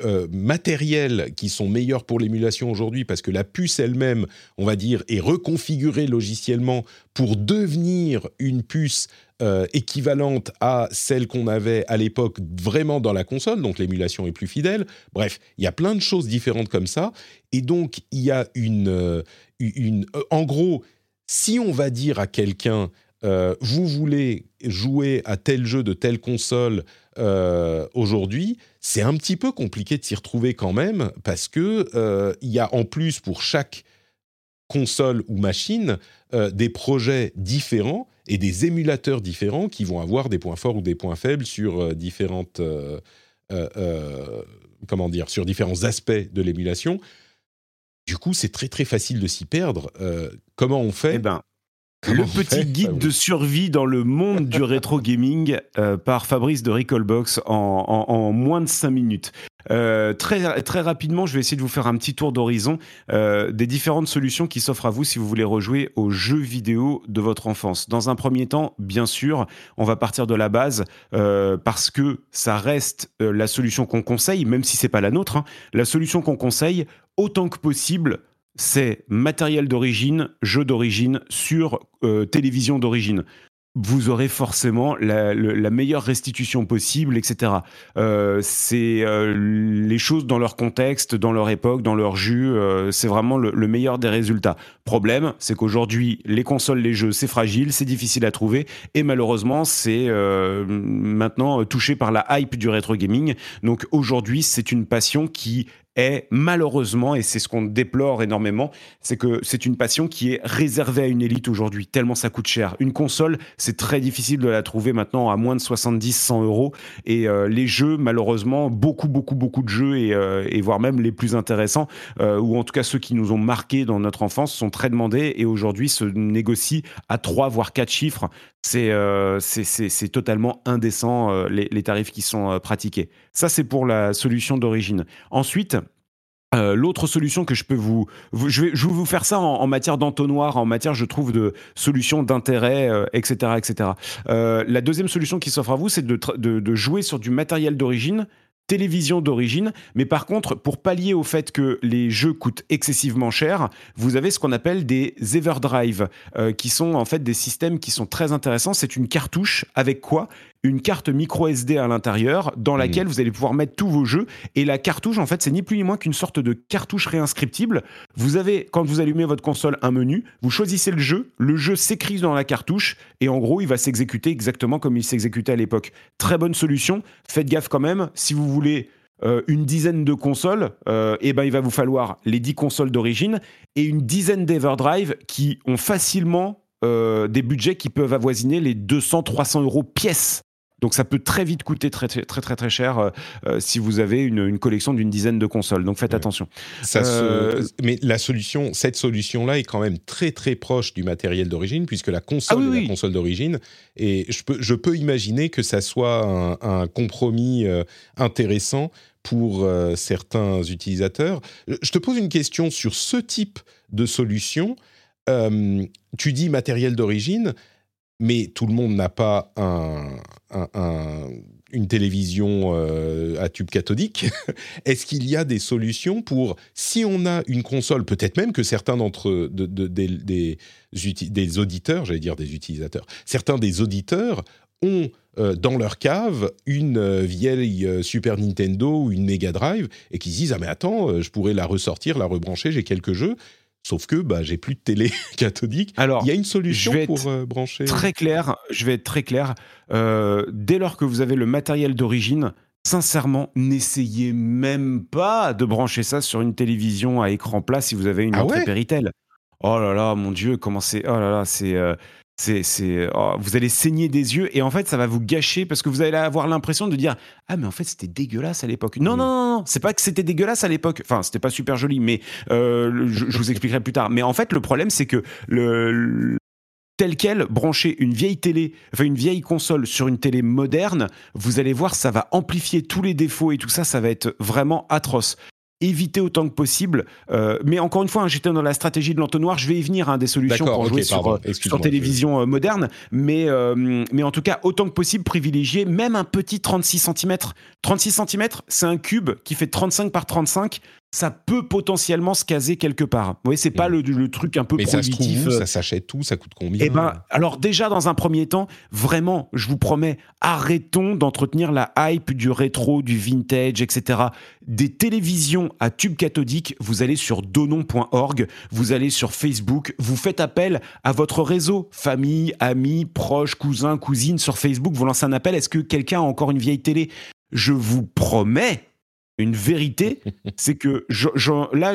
S1: euh, matériels qui sont meilleurs pour l'émulation aujourd'hui parce que la puce elle-même, on va dire, est reconfigurée logiciellement pour devenir une puce euh, équivalente à celle qu'on avait à l'époque vraiment dans la console, donc l'émulation est plus fidèle. Bref, il y a plein de choses différentes comme ça. Et donc, il y a une... Euh, une en gros, si on va dire à quelqu'un, vous voulez jouer à tel jeu de telle console aujourd'hui, c'est un petit peu compliqué de s'y retrouver quand même parce que euh, y a en plus pour chaque console ou machine euh, des projets différents et des émulateurs différents qui vont avoir des points forts ou des points faibles sur euh, différentes comment dire sur différents aspects de l'émulation. Du coup, c'est très très facile de s'y perdre. comment on fait
S2: eh ben, le petit guide de survie dans le monde du rétro gaming euh, par Fabrice de Recallbox en, en, moins de 5 minutes. Euh, très, très rapidement, je vais essayer de vous faire un petit tour d'horizon euh, des différentes solutions qui s'offrent à vous si vous voulez rejouer aux jeux vidéo de votre enfance. Dans un premier temps, bien sûr, on va partir de la base parce que ça reste la solution qu'on conseille, même si c'est pas la nôtre. Hein. la solution qu'on conseille autant que possible c'est matériel d'origine, jeu d'origine sur euh, télévision d'origine. Vous aurez forcément la, meilleure restitution possible, etc. Euh, c'est euh, les choses dans leur contexte, dans leur époque, dans leur jus. c'est vraiment le, meilleur des résultats. Problème, c'est qu'aujourd'hui, les consoles, les jeux, c'est fragile, c'est difficile à trouver, et malheureusement, c'est maintenant touché par la hype du rétro gaming. Donc aujourd'hui, c'est une passion qui est malheureusement, et c'est ce qu'on déplore énormément, c'est que c'est une passion qui est réservée à une élite aujourd'hui, tellement ça coûte cher. Une console, c'est très difficile de la trouver maintenant à moins de 70-100 euros. Et euh, les jeux, malheureusement, beaucoup, beaucoup, beaucoup de jeux, et, euh, et voire même les plus intéressants, euh, ou en tout cas ceux qui nous ont marqués dans notre enfance, sont très demandés et aujourd'hui se négocient à 3 voire 4 chiffres. C'est c'est totalement indécent les, les, tarifs qui sont pratiqués. Ça, c'est pour la solution d'origine. Ensuite, euh, l'autre solution que je peux vous, je, vais, je vais vous faire ça en, matière d'entonnoir, en matière, je trouve, de solutions d'intérêt, etc., euh, etc. Euh, la deuxième solution qui s'offre à vous, c'est de, jouer sur du matériel d'origine télévision d'origine, mais par contre, pour pallier au fait que les jeux coûtent excessivement cher, vous avez ce qu'on appelle des Everdrive, euh, qui sont en fait des systèmes qui sont très intéressants. C'est une cartouche avec quoi? Une carte micro SD à l'intérieur dans mmh. laquelle vous allez pouvoir mettre tous vos jeux. Et la cartouche, en fait, c'est ni plus ni moins qu'une sorte de cartouche réinscriptible. Vous avez, quand vous allumez votre console, un menu, vous choisissez le jeu, le jeu s'écrit dans la cartouche et en gros, il va s'exécuter exactement comme il s'exécutait à l'époque. Très bonne solution. Faites gaffe quand même, si vous voulez euh, une dizaine de consoles, euh, eh ben, il va vous falloir les 10 consoles d'origine et une dizaine d'Everdrive qui ont facilement euh, des budgets qui peuvent avoisiner les 200-300 euros pièce. Donc ça peut très vite coûter très très très très, cher euh, euh, si vous avez une, collection d'une dizaine de consoles. Donc faites attention.
S1: Mais la solution, cette solution-là est quand même très très proche du matériel d'origine puisque la console ah est la console d'origine. Et je peux, je peux imaginer que ça soit un, compromis intéressant pour certains utilisateurs. Je te pose une question sur ce type de solution. tu dis matériel d'origine mais tout le monde n'a pas une télévision euh, à tube cathodique. Est-ce qu'il y a des solutions pour, si on a une console, peut-être même que certains d'entre des, auditeurs, j'allais dire des utilisateurs, certains des auditeurs ont euh, dans leur cave une euh, vieille Super Nintendo ou une Mega Drive et qui se disent ah mais attends je pourrais la ressortir la rebrancher j'ai quelques jeux Sauf que bah, j'ai plus de télé cathodique. Alors, il y a une solution pour euh, brancher.
S2: Très clair, je vais être très clair. Euh, dès lors que vous avez le matériel d'origine, sincèrement, n'essayez même pas de brancher ça sur une télévision à écran plat si vous avez une ah entrée Péritel. Oh là là, mon Dieu, comment c'est. Oh là là, c'est. Euh, c'est, oh, vous allez saigner des yeux et en fait ça va vous gâcher parce que vous allez avoir l'impression de dire ah mais en fait c'était dégueulasse à l'époque. Non, non non non c'est pas que c'était dégueulasse à l'époque. Enfin c'était pas super joli mais euh, je, vous expliquerai plus tard. Mais en fait le problème c'est que le, tel quel, brancher une vieille télé, enfin une vieille console sur une télé moderne, vous allez voir, ça va amplifier tous les défauts et tout ça, ça va être vraiment atroce éviter autant que possible. Euh, mais encore une fois, hein, j'étais dans la stratégie de l'entonnoir. Je vais y venir hein, des solutions pour jouer sur, euh, sur, télévision euh, moderne. Mais, mais en tout cas, autant que possible, privilégier même un petit 36 cm. 36 cm, c'est un cube qui fait 35 par 35 ça peut potentiellement se caser quelque part. Vous voyez, c'est pas mm. le, truc un peu
S1: Mais
S2: prohibitif.
S1: Ça, ça s'achète tout, ça coûte combien
S2: Eh ben, alors déjà dans un premier temps, vraiment, je vous promets, arrêtons d'entretenir la hype du rétro, du vintage, etc. Des télévisions à tube cathodique, vous allez sur donon.org, vous allez sur Facebook, vous faites appel à votre réseau, famille, amis, proches, cousins, cousines sur Facebook, vous lancez un appel. Est-ce que quelqu'un a encore une vieille télé? Je vous promets une vérité, c'est que je, là,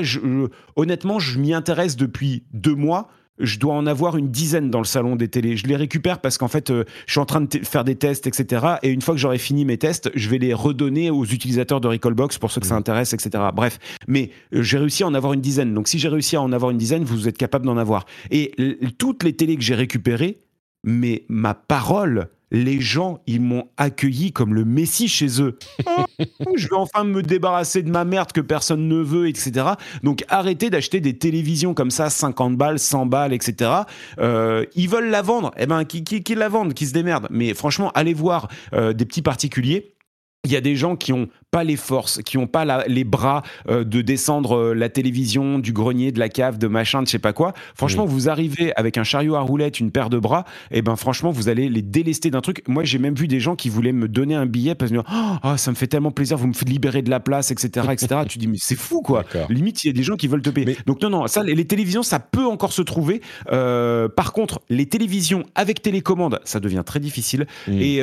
S2: honnêtement, je m'y intéresse depuis deux mois. Je dois en avoir une dizaine dans le salon des télés. Je les récupère parce qu'en fait, euh, je suis en train de faire des tests, etc. Et une fois que j'aurai fini mes tests, je vais les redonner aux utilisateurs de Recallbox pour ceux que ça mmh. intéresse, etc. Bref, mais euh, j'ai réussi à en avoir une dizaine. Donc si j'ai réussi à en avoir une dizaine, vous êtes capable d'en avoir. Et toutes les télés que j'ai récupérées, mais ma parole, les gens, ils m'ont accueilli comme le Messie chez eux. je vais enfin me débarrasser de ma merde que personne ne veut, etc. Donc arrêtez d'acheter des télévisions comme ça, 50 balles, 100 balles, etc. Euh, ils veulent la vendre, eh ben qui, qui, la vendent, qui se démerdent. Mais franchement, allez voir euh, des petits particuliers. Il y a des gens qui ont pas les forces, qui n'ont pas les bras euh, de descendre euh, la télévision du grenier, de la cave, de machin, de je sais pas quoi. Franchement, vous arrivez avec un chariot à roulettes, une paire de bras, et eh ben franchement, vous allez les délester d'un truc. Moi, j'ai même vu des gens qui voulaient me donner un billet parce que oh, ça me fait tellement plaisir, vous me faites libérer de la place, etc., etc. tu dis mais c'est fou quoi. Limite, il y a des gens qui veulent te payer. Donc non, non, ça, les, télévisions, ça peut encore se trouver. Euh, par contre, les télévisions avec télécommande, ça devient très difficile. Et,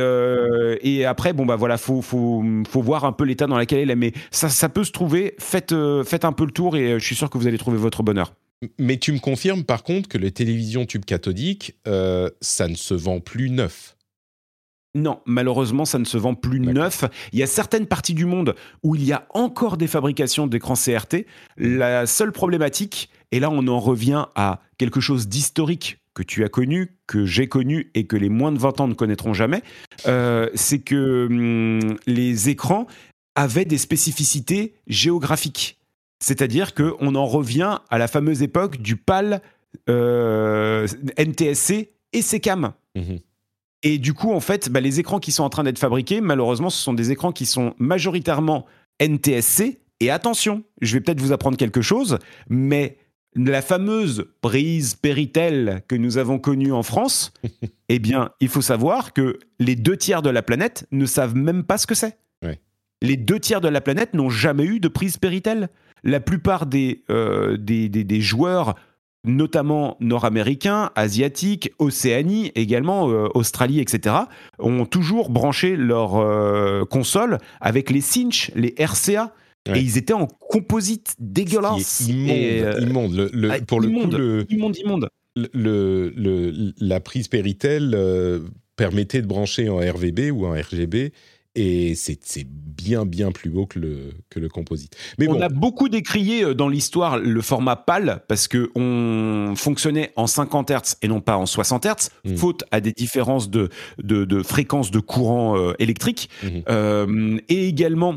S2: et après, bon bah voilà, faut, faut, faut voir un peu les l'état dans lequel elle est. Mais ça, ça peut se trouver. Faites, faites un peu le tour et je suis sûr que vous allez trouver votre bonheur.
S1: Mais tu me confirmes par contre que les télévisions tubes cathodiques, ça ne se vend plus neuf.
S2: Non, malheureusement, ça ne se vend plus neuf. Il y a certaines parties du monde où il y a encore des fabrications d'écrans CRT. La seule problématique, et là on en revient à quelque chose d'historique que tu as connu, que j'ai connu et que les moins de 20 ans ne connaîtront jamais, euh, c'est que hum, les écrans avaient des spécificités géographiques. C'est-à-dire qu'on en revient à la fameuse époque du PAL, euh, NTSC et SECAM. Mmh et du coup, en fait, bah, les écrans qui sont en train d'être fabriqués, malheureusement, ce sont des écrans qui sont majoritairement NTSC. Et attention, je vais peut-être vous apprendre quelque chose, mais la fameuse prise Péritel que nous avons connue en France, eh bien, il faut savoir que les deux tiers de la planète ne savent même pas ce que c'est. Les deux tiers de la planète n'ont jamais eu de prise Péritel. La plupart des, euh, des, des joueurs notamment nord-américains, asiatiques, Océanie également, euh, Australie, etc., ont toujours branché leur euh, console avec les Cinch, les RCA. Et ils étaient en composite dégueulasse.
S1: Immonde, euh, immonde. Le, ah, pour
S2: immonde,
S1: le
S2: coup, immonde, immonde.
S1: Le, la prise Péritel permettait de brancher en RVB ou en RGB et c'est bien bien plus beau que le, que le composite.
S2: Mais on a beaucoup décrié euh, dans l'histoire le format PAL parce que on fonctionnait en 50 Hz et non pas en 60 Hz, mmh. faute à des différences de, de, de fréquence de courant euh, électrique mmh. euh, et également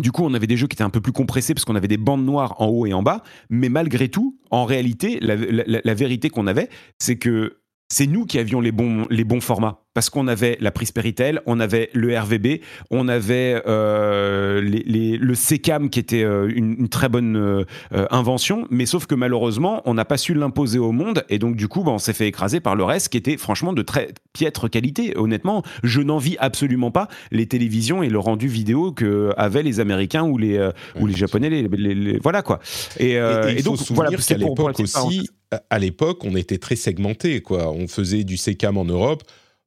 S2: du coup, on avait des jeux qui étaient un peu plus compressés parce qu'on avait des bandes noires en haut et en bas. Mais malgré tout, en réalité, la, la vérité qu'on avait, c'est que c'est nous qui avions les bons, les bons formats. Parce qu'on avait la prise Péritel, on avait le RVB, on avait euh, le CCAM qui était euh, une, très bonne euh, invention, mais sauf que malheureusement, on n'a pas su l'imposer au monde et donc du coup, bah, on s'est fait écraser par le reste qui était franchement de très piètre qualité. Honnêtement, je n'envie absolument pas les télévisions et le rendu vidéo que avaient les Américains ou les, ou les Japonais. Les, voilà quoi.
S1: Et, donc, voilà, qu'à l'époque aussi, à l'époque, on était très segmenté. Quoi. On faisait du SECAM en Europe.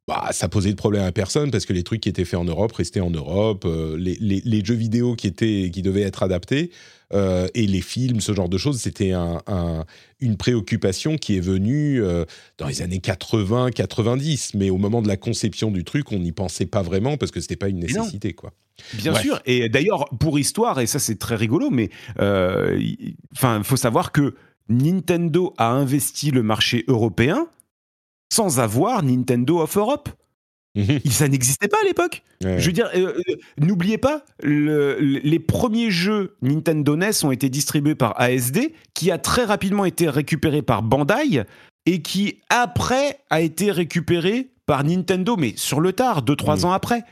S1: Bah, ça posait de problème à personne parce que les trucs qui étaient faits en Europe restaient en Europe. Euh, les, jeux vidéo qui, étaient, qui devaient être adaptés euh, et les films, ce genre de choses, c'était une préoccupation qui est venue euh, dans les années 80-90. Mais au moment de la conception du truc, on n'y pensait pas vraiment parce que c'était pas une nécessité. quoi.
S2: Bien sûr. Et d'ailleurs, pour histoire, et ça c'est très rigolo, mais il faut savoir que Nintendo a investi le marché européen sans avoir Nintendo of Europe. Mhm. Ça n'existait pas à l'époque. Je veux dire, euh, euh, n'oubliez pas, les premiers jeux Nintendo NES ont été distribués par ASD, qui a très rapidement été récupéré par Bandai, et qui après a été récupéré par Nintendo, mais sur le tard, 2-3 mhm. ans après.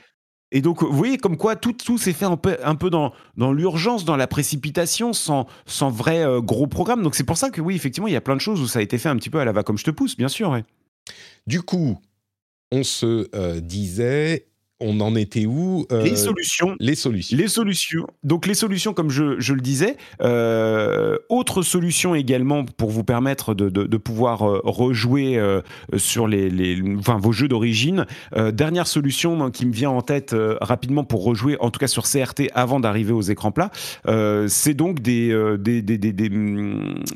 S2: Et donc, vous voyez, comme quoi tout, tout s'est fait un peu, un peu dans, dans l'urgence, dans la précipitation, sans, sans vrai euh, gros programme. Donc, c'est pour ça que, oui, effectivement, il y a plein de choses où ça a été fait un petit peu à la va comme je te pousse, bien sûr.
S1: Du coup, on se euh, disait, on en était où
S2: euh, Les solutions.
S1: Les solutions.
S2: Les solutions. Donc les solutions, comme je, je le disais, euh, autre solution également pour vous permettre de, de, pouvoir euh, rejouer sur les, les, enfin, vos jeux d'origine. dernière solution qui me vient en tête rapidement pour rejouer, en tout cas sur CRT avant d'arriver aux écrans plats, c'est donc des, des, des, des, des,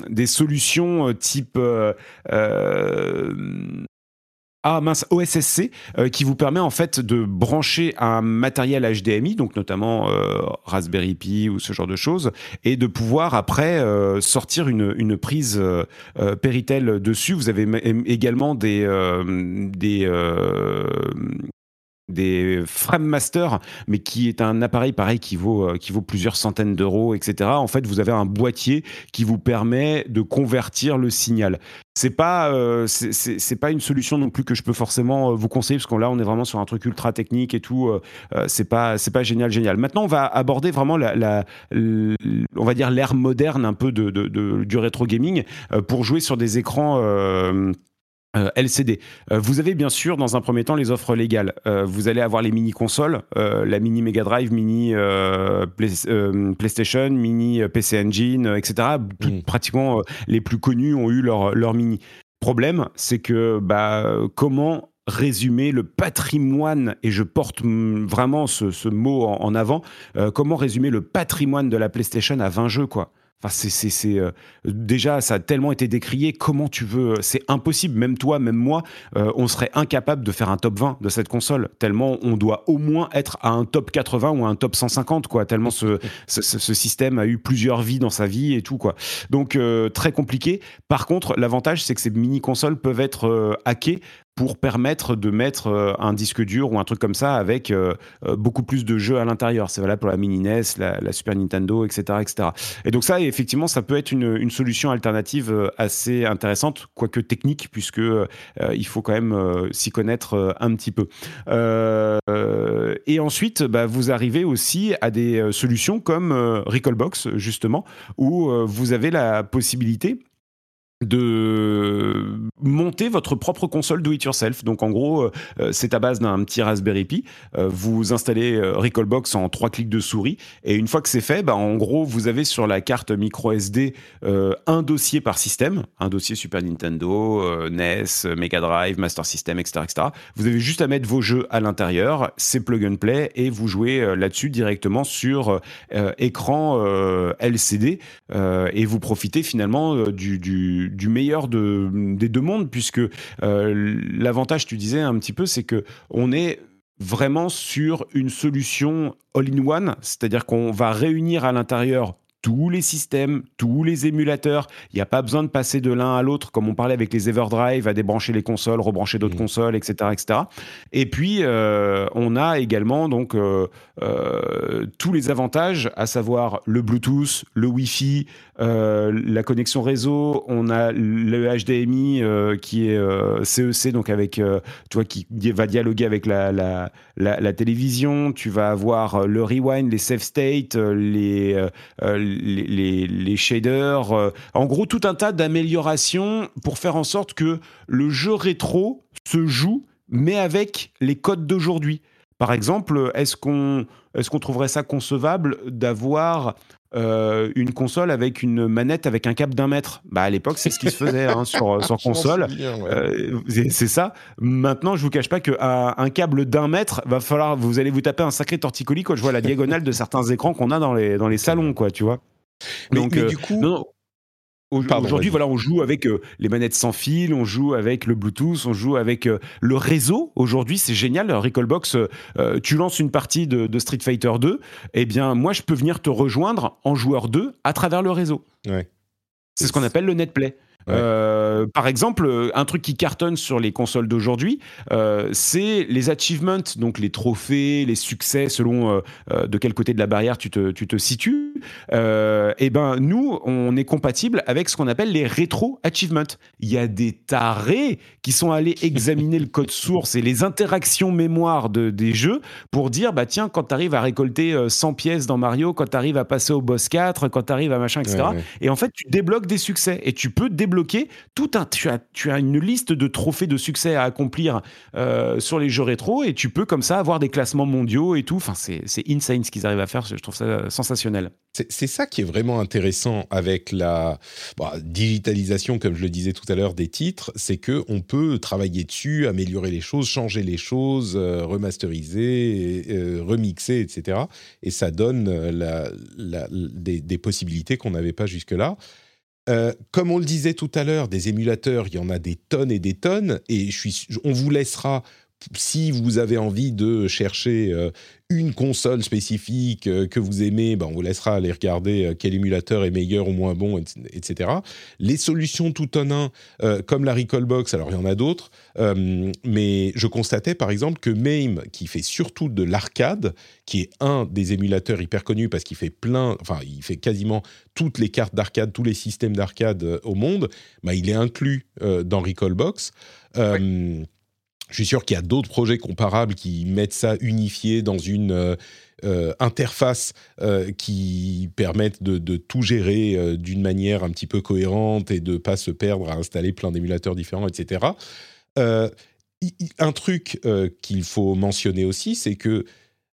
S2: des solutions type ah mince, OSSC, euh, qui vous permet en fait de brancher un matériel HDMI, donc notamment euh, Raspberry Pi ou ce genre de choses, et de pouvoir après euh, sortir une, une prise Péritel dessus. Vous avez également des, des des Frame Master, mais qui est un appareil pareil qui vaut, euh, qui vaut plusieurs centaines d'euros, etc. En fait, vous avez un boîtier qui vous permet de convertir le signal. C'est pas, euh, c'est pas une solution non plus que je peux forcément euh, vous conseiller parce qu'on là, on est vraiment sur un truc ultra technique et tout. c'est pas, c'est pas génial, génial. Maintenant, on va aborder vraiment la, on va dire l'ère moderne un peu de, du rétro gaming pour jouer sur des écrans euh, LCD. Euh, vous avez bien sûr dans un premier temps les offres légales. Euh, vous allez avoir les mini consoles, la mini Mega Drive, mini PlayStation, mini PC Engine, etc. Mm. Pratiquement les plus connus ont eu leur, leur mini. Problème, c'est que bah, comment résumer le patrimoine, et je porte vraiment ce, mot en, avant, comment résumer le patrimoine de la PlayStation à 20 jeux, quoi? Enfin, c'est, euh, déjà, ça a tellement été décrié. Comment tu veux C'est impossible. Même toi, même moi, euh, on serait incapable de faire un top 20 de cette console. Tellement on doit au moins être à un top 80 ou à un top 150, quoi. Tellement ce, système a eu plusieurs vies dans sa vie et tout, quoi. Donc euh, très compliqué. Par contre, l'avantage, c'est que ces mini consoles peuvent être hackées pour permettre de mettre euh, un disque dur ou un truc comme ça avec euh, euh, beaucoup plus de jeux à l'intérieur. C'est valable pour la mini NES, la, Super Nintendo, etc., etc. Et donc ça, effectivement, ça peut être une, solution alternative assez intéressante, quoique technique, puisque il faut quand même s'y connaître un petit peu. et ensuite, bah, vous arrivez aussi à des solutions comme Recallbox, justement, où vous avez la possibilité de monter votre propre console do it yourself. Donc en gros, euh, euh, c'est à base d'un petit Raspberry Pi. Euh, vous installez Recallbox en trois clics de souris et une fois que c'est fait, bah, en gros, vous avez sur la carte micro SD un dossier par système, un dossier Super Nintendo, NES, Mega Drive, Master System, etc., etc. Vous avez juste à mettre vos jeux à l'intérieur, c'est plug and play et vous jouez là-dessus directement sur écran LCD et vous profitez finalement du du meilleur des deux mondes, puisque euh, l'avantage, tu disais un petit peu, c'est que on est vraiment sur une solution all-in-one, c'est-à-dire qu'on va réunir à l'intérieur tous les systèmes, tous les émulateurs. Il n'y a pas besoin de passer de l'un à l'autre, comme on parlait avec les Everdrive, à débrancher les consoles, rebrancher d'autres mmh. consoles, etc., etc. Et puis, euh, on a également donc euh, euh, tous les avantages, à savoir le Bluetooth, le Wi-Fi, la connexion réseau. On a le HDMI qui est CEC, donc avec, toi qui va dialoguer avec la, télévision. Tu vas avoir le rewind, les save state, les shaders, euh, en gros tout un tas d'améliorations pour faire en sorte que le jeu rétro se joue, mais avec les codes d'aujourd'hui. Par exemple, est-ce qu'on est qu'on trouverait ça concevable d'avoir euh, une console avec une manette avec un câble d'un mètre. Bah à l'époque, c'est ce qui se faisait hein, sur, sur console. Euh, c'est ça. Maintenant, je vous cache pas que un câble d'un mètre va falloir, vous allez vous taper un sacré torticolis quand je vois la diagonale de certains écrans qu'on a dans les dans les salons, quoi, tu vois.
S1: Donc, mais, du coup,
S2: Aujourd'hui, voilà, on joue avec euh, les manettes sans fil, on joue avec le Bluetooth, on joue avec euh, le réseau. Aujourd'hui, c'est génial. Recallbox, euh, tu lances une partie de, Street Fighter 2, eh bien, moi, je peux venir te rejoindre en joueur 2 à travers le réseau. C'est ce qu'on appelle le netplay. Euh, par exemple, un truc qui cartonne sur les consoles d'aujourd'hui, euh, c'est les achievements, donc les trophées, les succès selon euh, de quel côté de la barrière tu te, tu te situes. et eh ben nous, on est compatible avec ce qu'on appelle les rétro achievements. Il y a des tarés qui sont allés examiner le code source et les interactions mémoire de, des jeux pour dire bah tiens quand tu arrives à récolter 100 pièces dans Mario, quand tu arrives à passer au boss 4, quand tu arrives à machin, etc. Et en fait, tu débloques des succès et tu peux débloquer tout un. Tu as, tu as une liste de trophées de succès à accomplir euh, sur les jeux rétro et tu peux comme ça avoir des classements mondiaux et tout. Enfin, c'est insane ce qu'ils arrivent à faire. Je trouve ça sensationnel.
S1: C'est ça qui est vraiment intéressant avec la bah, digitalisation, comme je le disais tout à l'heure, des titres, c'est que on peut travailler dessus, améliorer les choses, changer les choses, euh, remasteriser, euh, remixer, etc. Et ça donne des, possibilités qu'on n'avait pas jusque-là. Euh, comme on le disait tout à l'heure, des émulateurs, il y en a des tonnes et des tonnes, et je suis, on vous laissera si vous avez envie de chercher euh, une console spécifique euh, que vous aimez, ben on vous laissera aller regarder euh, quel émulateur est meilleur ou moins bon, etc. Les solutions tout en un, comme la Recallbox, alors il y en a d'autres, mais je constatais par exemple que MAME, qui fait surtout de l'arcade, qui est un des émulateurs hyper connus parce qu'il fait plein, enfin il fait quasiment toutes les cartes d'arcade, tous les systèmes d'arcade au monde, ben, il est inclus dans Recallbox. Je suis sûr qu'il y a d'autres projets comparables qui mettent ça unifié dans une euh, euh, interface euh, qui permettent de, tout gérer d'une manière un petit peu cohérente et de pas se perdre à installer plein d'émulateurs différents, etc. un truc qu'il faut mentionner aussi, c'est que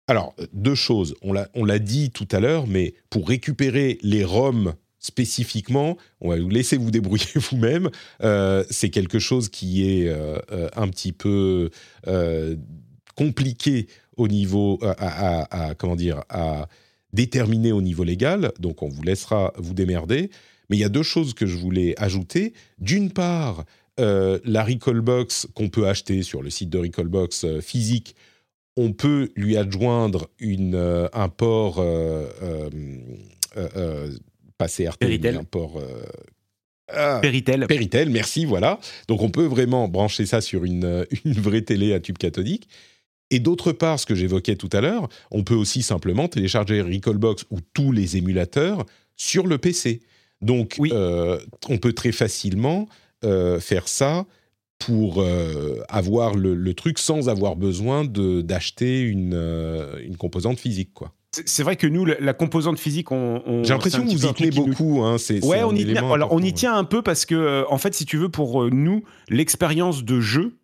S1: alors, deux choses. On l'a dit tout à l'heure, mais pour récupérer les ROM spécifiquement, on va vous laisser vous débrouiller vous-même. c'est quelque chose qui est un petit peu compliqué au niveau à, comment dire à déterminer au niveau légal. Donc on vous laissera vous démerder. Mais il y a deux choses que je voulais ajouter. D'une part, euh, la Recallbox qu'on peut acheter sur le site de Recallbox euh, physique, on peut lui adjoindre une, euh, un port pas CRT, un port
S2: ah, Péritel.
S1: Péritel, merci, voilà. Donc on peut vraiment brancher ça sur une, une vraie télé à tube cathodique. Et d'autre part, ce que j'évoquais tout à l'heure, on peut aussi simplement télécharger Recallbox ou tous les émulateurs sur le PC. Donc, on peut très facilement euh, faire ça pour euh, avoir le, truc sans avoir besoin d'acheter une, euh, une composante physique, quoi.
S2: C'est vrai que nous, la, composante physique, on.
S1: J'ai l'impression que vous y tenez beaucoup. Hein,
S2: ouais, on y, tient, alors, on y tient un peu parce que, en fait, si tu veux, pour nous, l'expérience de jeu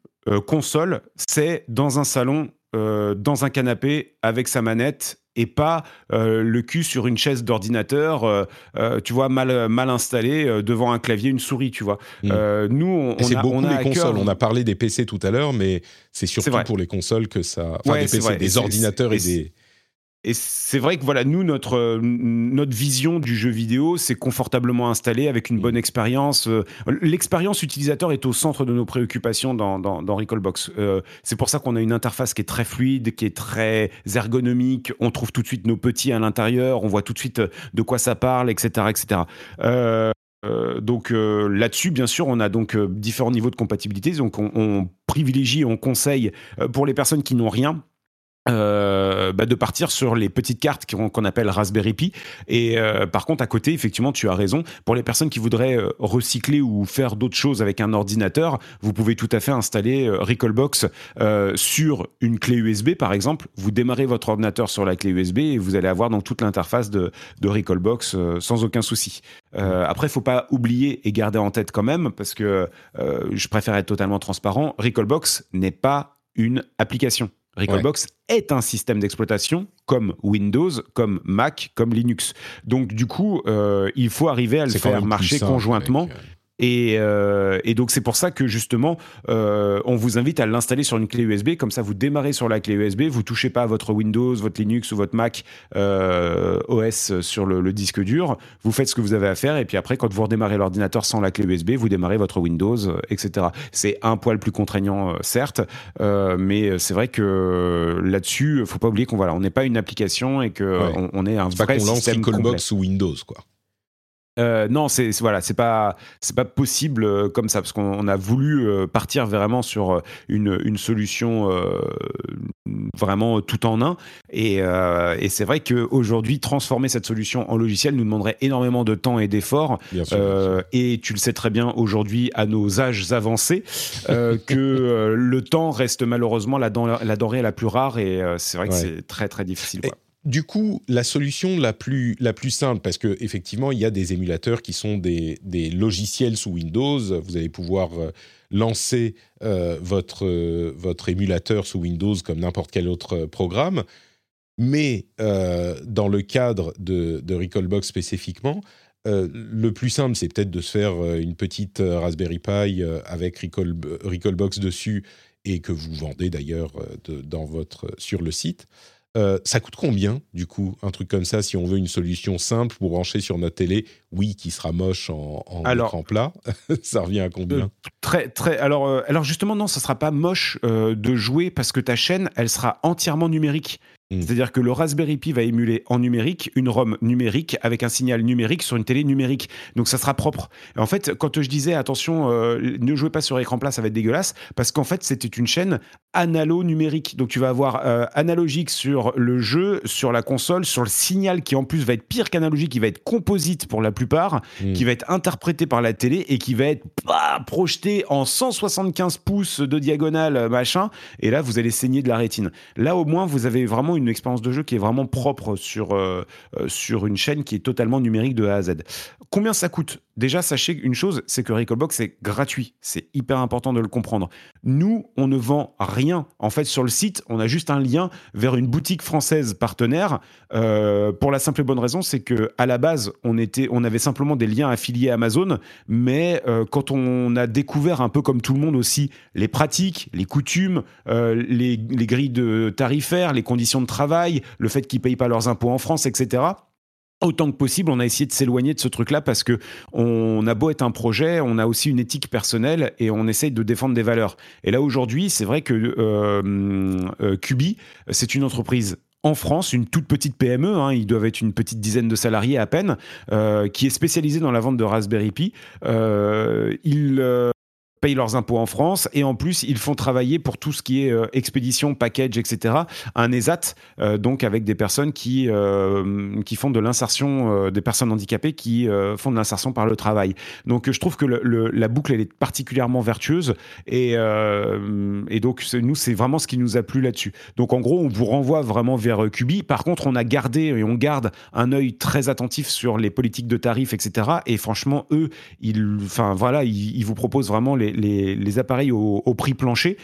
S2: console, c'est dans un salon, dans un canapé, avec sa manette et pas euh, le cul sur une chaise d'ordinateur, euh, euh, tu vois, mal, mal installé devant un clavier, une souris, tu vois.
S1: Mm. nous, on, c'est beaucoup les consoles. On a parlé des PC tout à l'heure, mais c'est surtout pour les consoles que ça. Enfin, des PC, des ordinateurs et des
S2: et c'est vrai que voilà, nous, notre, euh, notre vision du jeu vidéo, c'est confortablement installé avec une bonne expérience. Euh, l'expérience utilisateur est au centre de nos préoccupations dans, dans, Recallbox. Euh, c'est pour ça qu'on a une interface qui est très fluide, qui est très ergonomique. On trouve tout de suite nos petits à l'intérieur, on voit tout de suite de quoi ça parle, etc. etc. donc là-dessus, bien sûr, on a donc différents niveaux de compatibilité. Donc on, on privilégie, on conseille pour les personnes qui n'ont rien euh, bah de partir sur les petites cartes qu'on appelle Raspberry Pi. Et euh, par contre, à côté, effectivement, tu as raison. Pour les personnes qui voudraient euh, recycler ou faire d'autres choses avec un ordinateur, vous pouvez tout à fait installer Recallbox sur une clé USB, par exemple. Vous démarrez votre ordinateur sur la clé USB et vous allez avoir donc toute l'interface de, de Recallbox sans aucun souci. après, il faut pas oublier et garder en tête quand même, parce que je préfère être totalement transparent, Recallbox n'est pas une application. Recalbox est un système d'exploitation comme Windows, comme Mac, comme Linux. Donc du coup, euh, il faut arriver à le faire marcher conjointement. Euh, et, donc c'est pour ça que justement, euh, on vous invite à l'installer sur une clé USB. Comme ça, vous démarrez sur la clé USB, vous touchez pas à votre Windows, votre Linux ou votre Mac euh, OS sur le, disque dur. Vous faites ce que vous avez à faire et puis après, quand vous redémarrez l'ordinateur sans la clé USB, vous démarrez votre Windows, etc. C'est un poil plus contraignant, certes, mais c'est vrai que là-dessus, faut pas oublier qu'on voilà, on n'est pas une application et que on, est un vrai système
S1: complet. sous Windows, quoi.
S2: Euh, non, c'est voilà, c'est pas c'est pas possible euh, comme ça parce qu'on a voulu euh, partir vraiment sur une, une solution vraiment tout en un. Et, et c'est vrai qu'aujourd'hui transformer cette solution en logiciel nous demanderait énormément de temps et d'efforts. Et tu le sais très bien aujourd'hui à nos âges avancés que le temps reste malheureusement la, la denrée la plus rare. Et c'est vrai que c'est très très difficile. Quoi
S1: du coup, la solution la plus, la plus simple, parce qu'effectivement, il y a des émulateurs qui sont des, logiciels sous Windows. Vous allez pouvoir euh, lancer euh, votre, euh, votre émulateur sous Windows comme n'importe quel autre programme. Mais dans le cadre de, de Recallbox spécifiquement, le plus simple, c'est peut-être de se faire une petite Raspberry Pi avec Recallbox dessus et que vous vendez d'ailleurs dans votre, sur le site. Euh, ça coûte combien, du coup, un truc comme ça, si on veut une solution simple pour brancher sur notre télé Oui, qui sera moche en, en alors, écran plat. ça revient à combien euh,
S2: Très, très. Alors, euh, alors justement, non, ça sera pas moche de jouer parce que ta chaîne, elle sera entièrement numérique. Hmm. C'est-à-dire que le Raspberry Pi va émuler en numérique une ROM numérique avec un signal numérique sur une télé numérique. Donc ça sera propre. en fait, quand je disais attention, euh, ne jouez pas sur écran plat, ça va être dégueulasse, parce qu'en fait c'était une chaîne analo-numérique. Donc tu vas avoir euh, analogique sur le jeu, sur la console, sur le signal qui en plus va être pire qu'analogique, qui va être composite pour la plupart, hmm. qui va être interprété par la télé et qui va être bah, projeté en 175 pouces de diagonale, machin. Et là, vous allez saigner de la rétine. Là, au moins, vous avez vraiment une expérience de jeu qui est vraiment propre sur, euh, euh, sur une chaîne qui est totalement numérique de A à Z. Combien ça coûte déjà, sachez une chose, c'est que Recallbox est gratuit. C'est hyper important de le comprendre. Nous, on ne vend rien. En fait, sur le site, on a juste un lien vers une boutique française partenaire. Euh, pour la simple et bonne raison, c'est que à la base, on, était, on avait simplement des liens affiliés à Amazon. Mais euh, quand on a découvert, un peu comme tout le monde aussi, les pratiques, les coutumes, euh, les, les, grilles de tarifaires, les conditions de travail, le fait qu'ils ne payent pas leurs impôts en France, etc., autant que possible, on a essayé de s'éloigner de ce truc-là parce que on a beau être un projet, on a aussi une éthique personnelle et on essaye de défendre des valeurs. Et là aujourd'hui, c'est vrai que euh, euh c'est une entreprise en France, une toute petite PME, hein, ils doivent être une petite dizaine de salariés à peine, euh, qui est spécialisée dans la vente de Raspberry Pi. Euh, payent leurs impôts en France et en plus ils font travailler pour tout ce qui est euh, expédition, package, etc. Un ESAT, euh, donc avec des personnes qui, euh, qui font de l'insertion, des personnes handicapées qui font de l'insertion par le travail. Donc je trouve que la boucle elle est particulièrement vertueuse et, donc nous c'est vraiment ce qui nous a plu là-dessus. Donc en gros on vous renvoie vraiment vers Cubi. Par contre on a gardé et on garde un œil très attentif sur les politiques de tarifs, etc. Et franchement eux, ils, voilà, ils vous proposent vraiment les les, appareils au, prix plancher.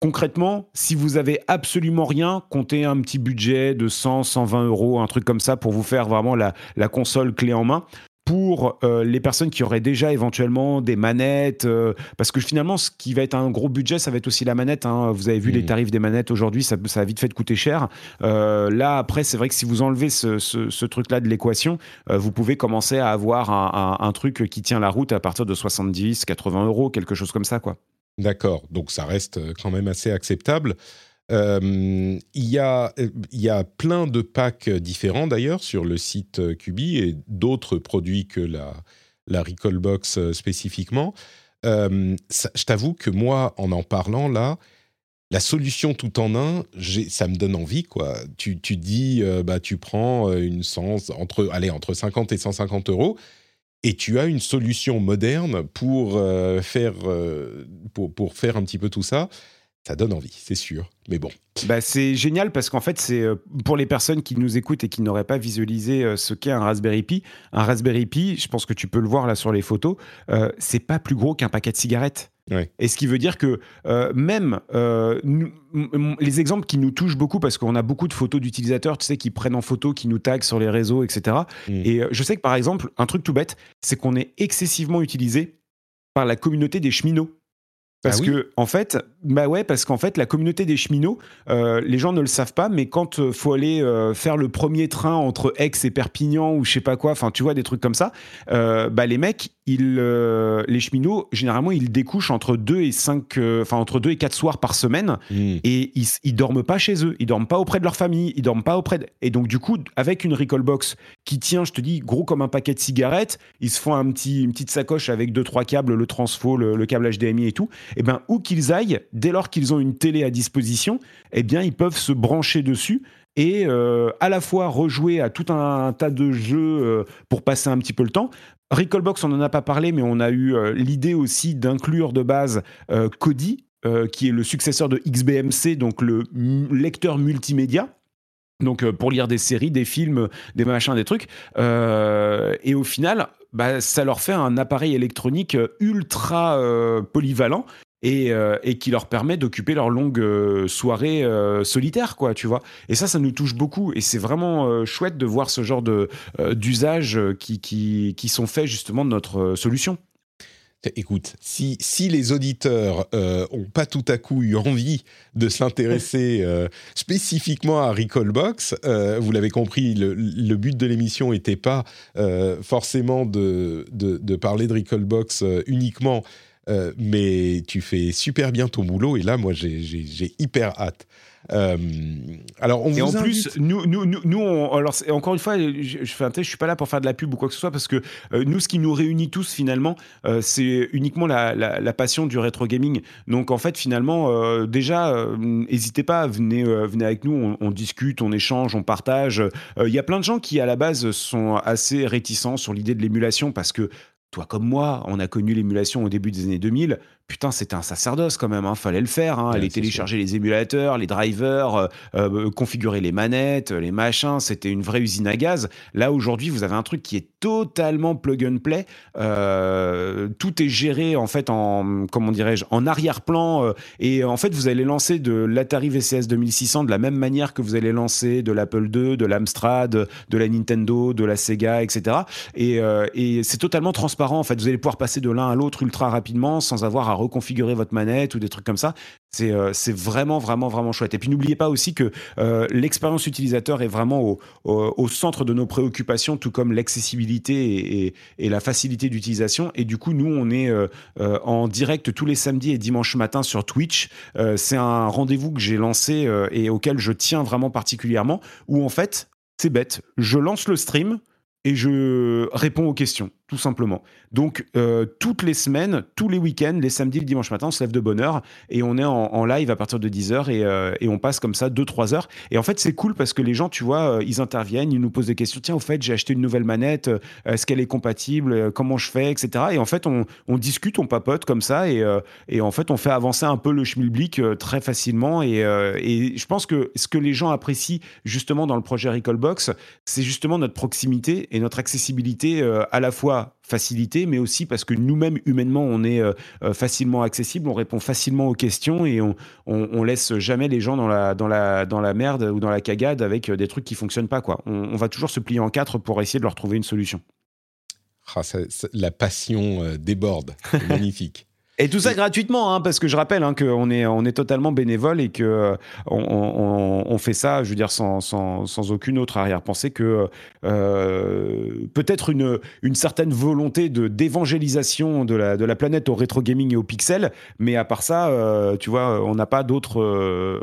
S2: Concrètement, si vous avez absolument rien, comptez un petit budget de 100, 120 euros, un truc comme ça pour vous faire vraiment la, console clé en main pour euh, les personnes qui auraient déjà éventuellement des manettes, euh, parce que finalement, ce qui va être un gros budget, ça va être aussi la manette. Hein. Vous avez vu les mmh. tarifs des manettes aujourd'hui, ça, ça, a vite fait de coûter cher. Euh, là, après, c'est vrai que si vous enlevez ce, truc-là de l'équation, vous pouvez commencer à avoir un, truc qui tient la route à partir de 70, 80 euros, quelque chose comme ça, quoi.
S1: D'accord, donc ça reste quand même assez acceptable. Euh, il, y a, il y a plein de packs différents d'ailleurs sur le site Cubi et d'autres produits que la, la Recall euh, spécifiquement. Euh, je t'avoue que moi, en en parlant là, la solution tout en un, ça me donne envie quoi. Tu, tu dis, bah tu prends une sens entre, allez, entre 50 et 150 euros et tu as une solution moderne pour faire pour, pour faire un petit peu tout ça ça donne envie, c'est sûr. Mais bon.
S2: Bah, c'est génial parce qu'en fait, c'est euh, pour les personnes qui nous écoutent et qui n'auraient pas visualisé euh, ce qu'est un Raspberry Pi. Un Raspberry Pi, je pense que tu peux le voir là sur les photos, euh, c'est pas plus gros qu'un paquet de cigarettes. Et ce qui veut dire que même les exemples qui nous touchent beaucoup, parce qu'on a beaucoup de photos d'utilisateurs, tu sais, qui prennent en photo, qui nous taguent sur les réseaux, etc. Et mm. je sais que par exemple, un truc tout bête, c'est qu'on est excessivement utilisé par la communauté des cheminots. Parce ah que, en fait, bah ouais, parce qu'en fait, la communauté des cheminots, euh, les gens ne le savent pas, mais quand il euh, faut aller euh, faire le premier train entre Aix et Perpignan ou je sais pas quoi, enfin, tu vois, des trucs comme ça, bah les mecs, ils, les cheminots, généralement, ils découchent entre 2 et 5, enfin, entre 2 et 4 soirs par semaine hmm. et ils, ils dorment pas chez eux, ils dorment pas auprès de leur famille, ils dorment pas auprès de... Et donc, du coup, avec une recall box qui tient, je te dis, gros comme un paquet de cigarettes, ils se font un petit, une petite sacoche avec deux trois câbles, le transfo, le, le câble HDMI et tout eh bien, où qu'ils aillent, dès lors qu'ils ont une télé à disposition, eh bien, ils peuvent se brancher dessus et euh, à la fois rejouer à tout un, tas de jeux euh, pour passer un petit peu le temps. Recallbox, on n'en a pas parlé, mais on a eu euh, l'idée aussi d'inclure de base Kodi, qui est le successeur de XBMC, donc le lecteur multimédia. Donc pour lire des séries, des films, des machins, des trucs. et au final, bah, ça leur fait un appareil électronique ultra polyvalent euh, et, qui leur permet d'occuper leur longue euh, soirée euh, solitaire, quoi, tu vois. Et ça, ça nous touche beaucoup. Et c'est vraiment chouette de voir ce genre d'usages qui, qui, qui, sont faits justement de notre solution.
S1: Écoute, si, si les auditeurs n'ont pas tout à coup eu envie de s'intéresser spécifiquement à Recallbox, vous l'avez compris, le, le, but de l'émission n'était pas forcément de, de, de, parler de Recallbox uniquement euh, mais tu fais super bien ton boulot et là, moi, j'ai hyper hâte. Euh, alors, on
S2: et
S1: en
S2: plus, nous, nous, nous, alors encore une fois, je, je, je suis pas là pour faire de la pub ou quoi que ce soit parce que euh, nous, ce qui nous réunit tous finalement, c'est uniquement la, la, passion du rétro gaming. Donc en fait, finalement, déjà, n'hésitez pas, venez, venez avec nous, on, on, discute, on échange, on partage. Il y a plein de gens qui à la base sont assez réticents sur l'idée de l'émulation parce que toi comme moi, on a connu l'émulation au début des années 2000 putain, c'était un sacerdoce quand même, hein, fallait le faire, hein, aller télécharger les émulateurs, les drivers, euh, euh, configurer les manettes, les machins, c'était une vraie usine à gaz. Là, aujourd'hui, vous avez un truc qui est totalement plug and play, euh, tout est géré en fait en, comment dirais-je, en arrière-plan, et en fait, vous allez lancer de l'Atari VCS 2600 de la même manière que vous allez lancer de l'Apple II, de l'Amstrad, de la Nintendo, de la Sega, etc. Et, et c'est totalement transparent, en fait, vous allez pouvoir passer de l'un à l'autre ultra rapidement sans avoir à reconfigurer votre manette ou des trucs comme ça. C'est euh, c'est vraiment, vraiment, vraiment chouette. Et puis n'oubliez pas aussi que euh, l'expérience utilisateur est vraiment au, au, centre de nos préoccupations, tout comme l'accessibilité et, et, la facilité d'utilisation. Et du coup, nous, on est euh, en direct tous les samedis et dimanches matin sur Twitch. c'est un rendez-vous que j'ai lancé et auquel je tiens vraiment particulièrement, où en fait, c'est bête, je lance le stream et je réponds aux questions tout simplement. Donc, euh, toutes les semaines, tous les week-ends, les samedis, le dimanche matin, on se lève de bonne heure et on est en, live à partir de 10h euh, et, on passe comme ça 2-3 heures. Et en fait, c'est cool parce que les gens, tu vois, euh, ils interviennent, ils nous posent des questions. Tiens, au fait, j'ai acheté une nouvelle manette, est-ce qu'elle est compatible Comment je fais Etc. Et en fait, on, discute, on papote comme ça et, et, en fait, on fait avancer un peu le schmilblick très facilement. Et, et, je pense que ce que les gens apprécient justement dans le projet Recallbox, c'est justement notre proximité et notre accessibilité à la fois facilité, mais aussi parce que nous-mêmes, humainement, on est euh, euh, facilement accessible, on répond facilement aux questions et on, on, laisse jamais les gens dans la, dans, la, dans la merde ou dans la cagade avec euh, des trucs qui fonctionnent pas. Quoi. On, va toujours se plier en quatre pour essayer de leur trouver une solution.
S1: Ah, la passion déborde. magnifique.
S2: Et tout ça gratuitement, hein, parce que je rappelle hein, qu'on est, on est totalement bénévole et que euh, on, fait ça, je veux dire, sans, sans, sans aucune autre arrière-pensée que euh, peut-être une, une certaine volonté de d'évangélisation de la, de la planète au rétro gaming et au pixel, mais à part ça, euh, tu vois, on n'a pas d'autres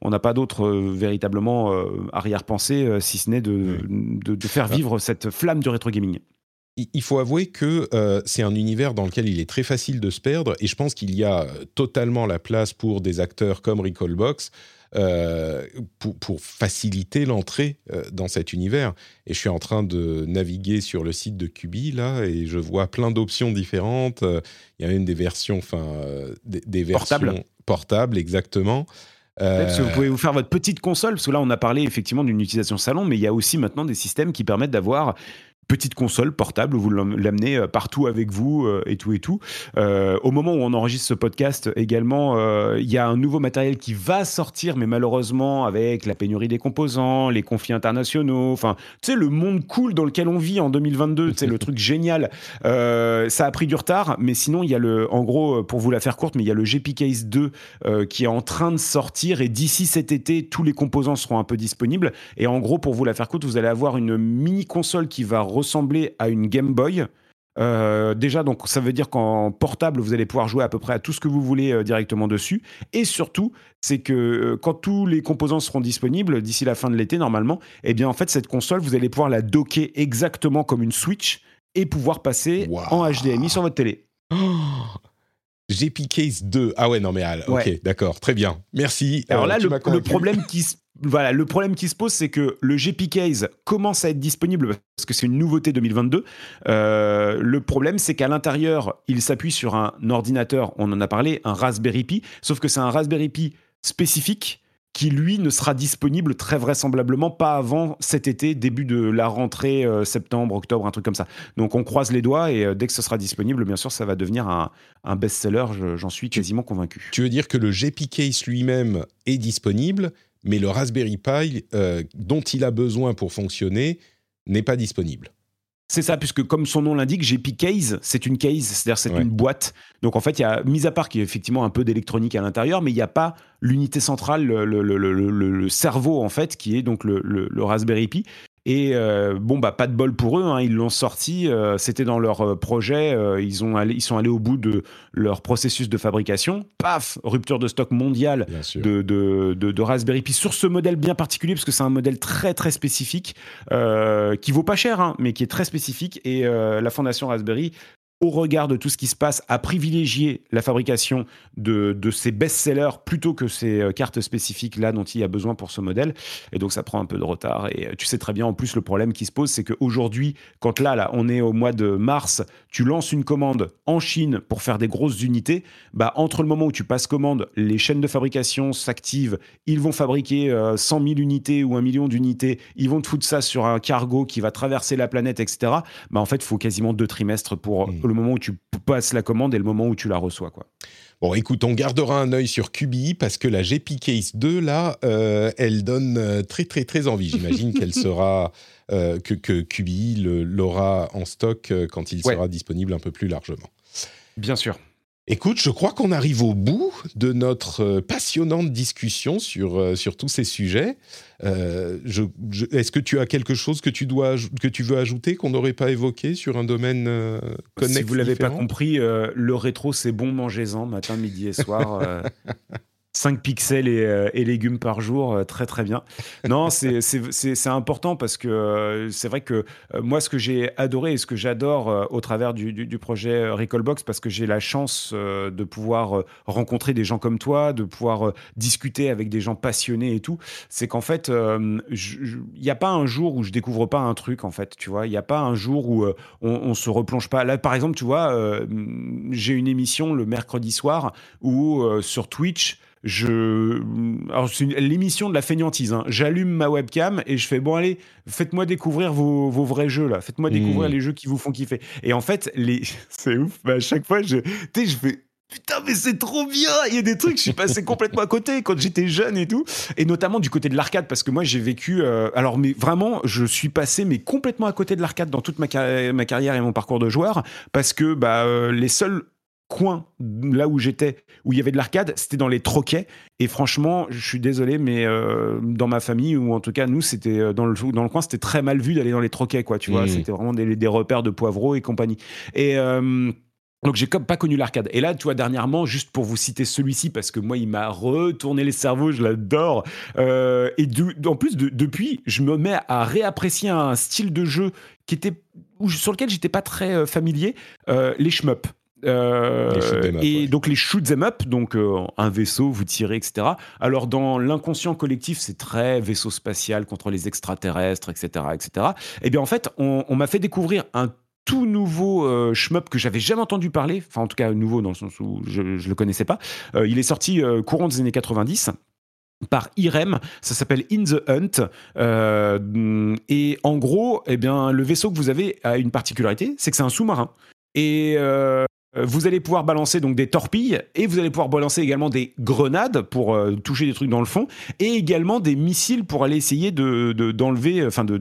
S2: on n'a pas d'autre véritablement arrière-pensée si ce n'est de, de, de, faire vivre cette flamme du rétro gaming
S1: il faut avouer que euh, c'est un univers dans lequel il est très facile de se perdre et je pense qu'il y a totalement la place pour des acteurs comme Recallbox euh, pour, faciliter l'entrée euh, dans cet univers. Et je suis en train de naviguer sur le site de Kubi là et je vois plein d'options différentes. Il y a même des versions, enfin, des, versions portables, portables exactement.
S2: vous pouvez vous faire votre petite console, parce que là on a parlé effectivement d'une utilisation salon, mais il y a aussi maintenant des systèmes qui permettent d'avoir petite console portable, vous l'amenez euh, partout avec vous euh, et tout et tout. Euh, au moment où on enregistre ce podcast également, il y a un nouveau matériel qui va sortir, mais malheureusement avec la pénurie des composants, les conflits internationaux, enfin, tu sais, le monde cool dans lequel on vit en 2022, c'est le truc génial. ça a pris du retard, mais sinon, il y a le, en gros, pour vous la faire courte, mais il y a le GP Case 2 qui est en train de sortir et d'ici cet été, tous les composants seront un peu disponibles. Et en gros, pour vous la faire courte, vous allez avoir une mini console qui va ressembler à une Game Boy. Euh, déjà, donc ça veut dire qu'en portable, vous allez pouvoir jouer à peu près à tout ce que vous voulez euh, directement dessus. Et surtout, c'est que euh, quand tous les composants seront disponibles d'ici la fin de l'été, normalement, eh bien en fait, cette console, vous allez pouvoir la docker exactement comme une Switch et pouvoir passer en HDMI sur votre télé.
S1: GP Case 2. Ah ouais, non mais ok, d'accord, très bien. Merci.
S2: Alors là, le, le, problème qui se voilà, le problème qui se pose, c'est que le GP Case commence à être disponible parce que c'est une nouveauté 2022. Euh, le problème, c'est qu'à l'intérieur, il s'appuie sur un ordinateur, on en a parlé, un Raspberry Pi, sauf que c'est un Raspberry Pi spécifique qui lui ne sera disponible très vraisemblablement pas avant cet été, début de la rentrée euh, septembre, octobre, un truc comme ça. Donc on croise les doigts et euh, dès que ce sera disponible, bien sûr, ça va devenir un, un best-seller, j'en suis quasiment convaincu.
S1: Tu veux dire que le GP Case lui-même est disponible, mais le Raspberry Pi euh, dont il a besoin pour fonctionner n'est pas disponible.
S2: C'est ça, puisque comme son nom l'indique, GP Case, c'est une case, c'est-à-dire c'est une boîte. Donc en fait, il y a, mis à part qu'il y a effectivement un peu d'électronique à l'intérieur, mais il n'y a pas l'unité centrale, le, le, cerveau en fait, qui est donc le, Raspberry Pi. Et euh, bon, bah, pas de bol pour eux, hein, ils l'ont sorti, euh, c'était dans leur euh, projet, ils, ont ils sont allés au bout de leur processus de fabrication. Paf, rupture de stock mondiale de, de, de, Raspberry Pi sur ce modèle bien particulier, parce que c'est un modèle très très spécifique, qui vaut pas cher, hein, mais qui est très spécifique. Et la fondation Raspberry au regard de tout ce qui se passe, à privilégier la fabrication de, de ces best-sellers plutôt que ces euh, cartes spécifiques là dont il y a besoin pour ce modèle. Et donc ça prend un peu de retard. Et euh, tu sais très bien, en plus, le problème qui se pose, c'est qu'aujourd'hui, quand là, là, on est au mois de mars, tu lances une commande en Chine pour faire des grosses unités, bah, entre le moment où tu passes commande, les chaînes de fabrication s'activent, ils vont fabriquer 100 000 unités ou un million d'unités, ils vont te foutre ça sur un cargo qui va traverser la planète, etc. Bah, en fait, il faut quasiment deux trimestres pour. Le moment où tu passes la commande et le moment où tu la reçois. Quoi.
S1: Bon, écoute, on gardera un œil sur QBI parce que la GP Case 2, là, euh, elle donne euh, très, très, très envie. J'imagine qu'elle sera, euh, que, que QBI l'aura en stock quand il sera disponible un peu plus largement.
S2: Bien sûr.
S1: Écoute, je crois qu'on arrive au bout de notre euh, passionnante discussion sur, euh, sur tous ces sujets. Euh, Est-ce que tu as quelque chose que tu, dois, que tu veux ajouter qu'on n'aurait pas évoqué sur un domaine euh,
S2: connexe Si vous ne l'avez pas compris, le rétro, c'est bon, mangez-en matin, midi et soir. 5 pixels euh, et, légumes par jour, euh, très très bien. Non, c'est important parce que euh, c'est vrai que moi, ce que j'ai adoré et ce que j'adore au travers du, du, projet Recallbox, parce que j'ai la chance de pouvoir rencontrer des gens comme toi, de pouvoir discuter avec des gens passionnés et tout, c'est qu'en fait, il n'y a pas un jour où je découvre pas un truc, en fait, tu vois. Il n'y a pas un jour où on, on, se replonge pas. Là, par exemple, tu vois, j'ai une émission le mercredi soir où sur Twitch, je alors c'est l'émission de la feignantise hein. j'allume ma webcam et je fais bon allez faites-moi découvrir vos, vos, vrais jeux là faites-moi découvrir mmh. les jeux qui vous font kiffer et en fait les c'est ouf à chaque fois je tu je fais Putain, mais c'est trop bien! Il y a des trucs, je suis passé complètement à côté quand j'étais jeune et tout. Et notamment du côté de l'arcade, parce que moi, j'ai vécu. Euh, alors, mais vraiment, je suis passé, mais complètement à côté de l'arcade dans toute ma, ma, carrière et mon parcours de joueur, parce que bah, euh, les seuls coin là où j'étais où il y avait de l'arcade c'était dans les troquets et franchement je suis désolé mais euh, dans ma famille ou en tout cas nous c'était euh, dans le dans le coin c'était très mal vu d'aller dans les troquets quoi tu vois mmh. c'était vraiment des, repères de poivreaux et compagnie et euh, donc j'ai comme pas connu l'arcade. Et là, tu vois, dernièrement, juste pour vous citer celui-ci, parce que moi, il m'a retourné les cerveaux, je l'adore. et en plus, depuis, je me mets à réapprécier un style de jeu qui était sur lequel j'étais pas très familier, les shmups. Euh, et donc les shoot them up, donc euh, un vaisseau, vous tirez, etc. Alors dans l'inconscient collectif, c'est très vaisseau spatial contre les extraterrestres, etc., etc. Et eh bien en fait, on, m'a fait découvrir un tout nouveau euh, shmup que j'avais jamais entendu parler, enfin en tout cas nouveau dans le sens où je, ne le connaissais pas. il est sorti courant des années 90 par Irem, ça s'appelle In the Hunt, et en gros, eh bien, le vaisseau que vous avez a une particularité, c'est que c'est un sous-marin. Et euh, vous allez pouvoir balancer donc des torpilles et vous allez pouvoir balancer également des grenades pour euh, toucher des trucs dans le fond et également des missiles pour aller essayer de d'enlever, enfin de,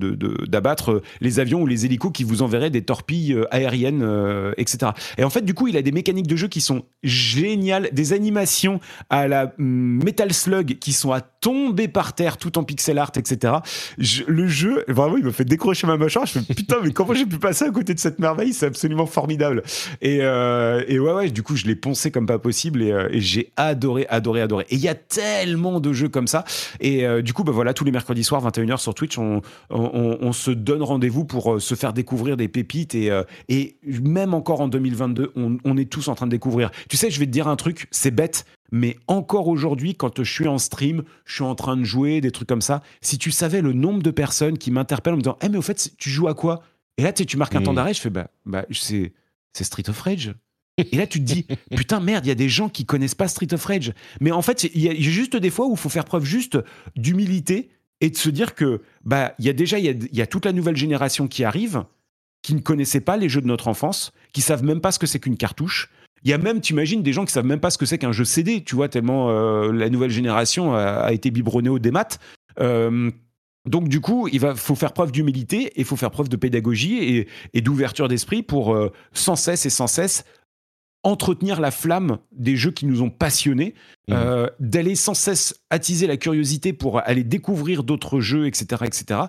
S2: d'abattre les avions ou les hélicos qui vous enverraient des torpilles euh, aériennes, etc. Et en fait, du coup, il a des mécaniques de jeu qui sont géniales, des animations à la mm, Metal Slug qui sont à tomber par terre tout en pixel art, etc. le jeu, vraiment, il me fait décrocher ma mâchoire. Je fais putain, mais comment j'ai pu passer à côté de cette merveille? C'est absolument formidable. Et euh, et ouais, ouais, du coup, je l'ai poncé comme pas possible euh, et, j'ai adoré, adoré, adoré. Et il y a tellement de jeux comme ça. Et euh, du coup, bah voilà, tous les mercredis soirs, 21h sur Twitch, on, on, se donne rendez-vous pour se faire découvrir des pépites. Et, et même encore en 2022, on, on est tous en train de découvrir. Tu sais, je vais te dire un truc, c'est bête, mais encore aujourd'hui, quand je suis en stream, je suis en train de jouer, des trucs comme ça, si tu savais le nombre de personnes qui m'interpellent en me disant Eh, mais au fait, tu joues à quoi? Et là, tu, tu marques un temps d'arrêt, je fais Bah, bah c'est Street of Rage. Et là, tu te dis, putain, merde, il y a des gens qui connaissent pas Street of Rage. Mais en fait, il y a juste des fois où il faut faire preuve juste d'humilité et de se dire que, bah, il y a déjà, il y a, toute la nouvelle génération qui arrive, qui ne connaissait pas les jeux de notre enfance, qui savent même pas ce que c'est qu'une cartouche. Il y a même, tu imagines, des gens qui savent même pas ce que c'est qu'un jeu CD, tu vois, tellement euh, la nouvelle génération a, été biberonnée au démat. Euh, donc du coup, il va, faut faire preuve d'humilité et il faut faire preuve de pédagogie et, d'ouverture d'esprit pour euh, sans cesse et sans cesse entretenir la flamme des jeux qui nous ont passionnés, mmh. euh, d'aller sans cesse attiser la curiosité pour aller découvrir d'autres jeux, etc., etc.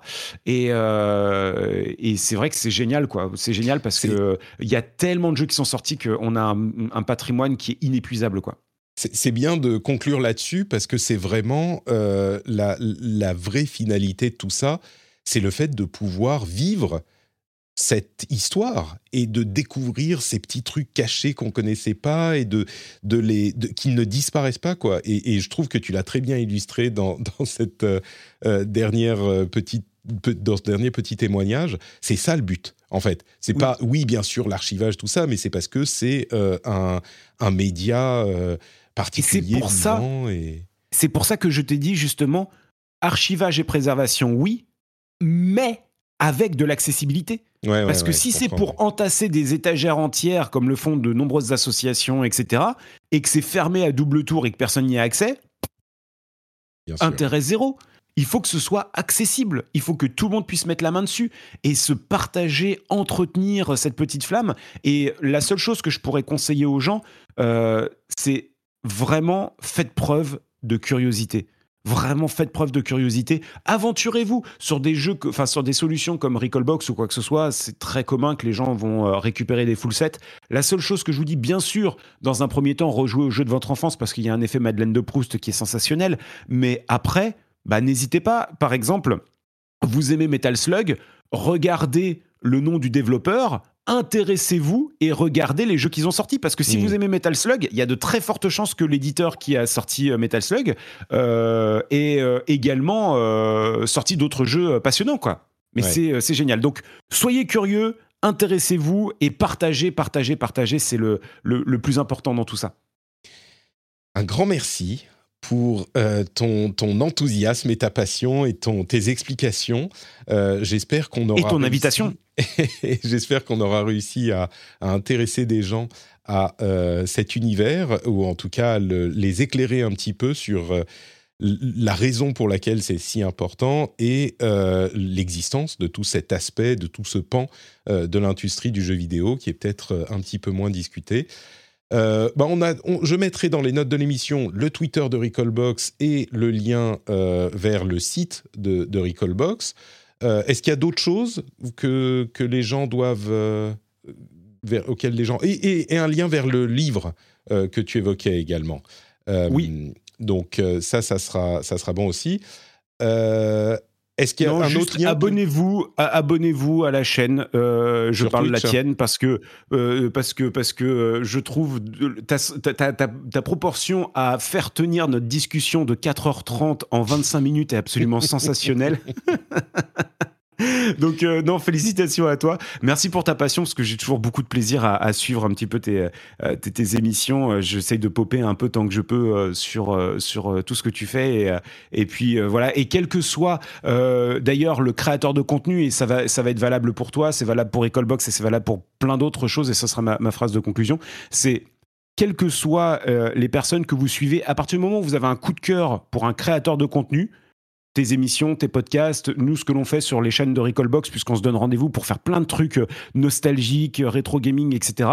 S2: Euh, et, c'est vrai que c'est génial, quoi. C'est génial parce que il y a tellement de jeux qui sont sortis qu'on a un, patrimoine qui est inépuisable, quoi.
S1: C'est bien de conclure là-dessus parce que c'est vraiment euh, la, la, vraie finalité de tout ça, c'est le fait de pouvoir vivre cette histoire et de découvrir ces petits trucs cachés qu'on connaissait pas et de, de les qu'ils ne disparaissent pas quoi. Et, je trouve que tu l'as très bien illustré dans, dans cette euh, euh, dernière euh, petite dans ce dernier petit témoignage. C'est ça le but en fait. C'est pas oui bien sûr l'archivage tout ça, mais c'est parce que c'est un, un média particulier.
S2: C'est pour ça. C'est pour ça que je t'ai dit justement archivage et préservation oui, mais avec de l'accessibilité. Parce que si c'est pour entasser des étagères entières, comme le font de nombreuses associations, etc., et que c'est fermé à double tour et que personne n'y a accès, intérêt zéro. Il faut que ce soit accessible. Il faut que tout le monde puisse mettre la main dessus et se partager, entretenir cette petite flamme. Et la seule chose que je pourrais conseiller aux gens, euh, c'est vraiment faites preuve de curiosité. Vraiment, faites preuve de curiosité. Aventurez-vous sur des jeux, enfin sur des solutions comme Recallbox ou quoi que ce soit. C'est très commun que les gens vont euh, récupérer des full sets. La seule chose que je vous dis, bien sûr, dans un premier temps, rejouez au jeu de votre enfance parce qu'il y a un effet Madeleine de Proust qui est sensationnel. Mais après, bah, n'hésitez pas. Par exemple, vous aimez Metal Slug, regardez le nom du développeur, intéressez-vous et regardez les jeux qu'ils ont sortis. Parce que si mm. vous aimez Metal Slug, il y a de très fortes chances que l'éditeur qui a sorti euh, Metal Slug euh, ait euh, également sorti d'autres jeux passionnants. Quoi. Mais c'est génial. Donc, soyez curieux, intéressez-vous et partagez, partagez, partagez. C'est le, le, plus important dans tout ça.
S1: Un grand merci pour euh, ton, ton, enthousiasme et ta passion et ton, tes explications. Euh, j'espère qu'on aura...
S2: Et ton invitation.
S1: J'espère qu'on aura réussi à, intéresser des gens à euh, cet univers, ou en tout cas les éclairer un petit peu sur la raison pour laquelle c'est si important et l'existence de tout cet aspect, de tout ce pan de l'industrie du jeu vidéo qui est peut-être un petit peu moins discuté. Euh, bah on a, je mettrai dans les notes de l'émission le Twitter de Recallbox et le lien euh, vers le site de, de Recallbox. Euh, est-ce qu'il y a d'autres choses que, que les gens doivent. vers, auxquelles les gens. Et, et, un lien vers le livre que tu évoquais également.
S2: oui.
S1: Donc, ça, ça sera, ça sera bon aussi. Est-ce qu'il y a un autre lien
S2: Abonnez-vous, abonnez-vous à la chaîne. Euh, je parle de la tienne parce que euh, parce que parce que euh, je trouve ta, ta, ta, proportion à faire tenir notre discussion de 4h30 en 25 minutes est absolument sensationnelle. Donc euh, non, félicitations à toi. Merci pour ta passion parce que j'ai toujours beaucoup de plaisir à, suivre un petit peu tes, euh, tes, émissions. Euh, j'essaye de popper un peu tant que je peux sur tout ce que tu fais et, et puis voilà. Et quel que soit d'ailleurs le créateur de contenu et ça va ça va être valable pour toi, c'est valable pour Ecolbox et c'est valable pour plein d'autres choses et ça sera ma, ma phrase de conclusion. C'est quelles que soient les personnes que vous suivez, à partir du moment où vous avez un coup de cœur pour un créateur de contenu, tes émissions, tes podcasts, nous ce que l'on fait sur les chaînes de Recallbox, puisqu'on se donne rendez-vous pour faire plein de trucs euh, nostalgiques, euh, rétro gaming, etc.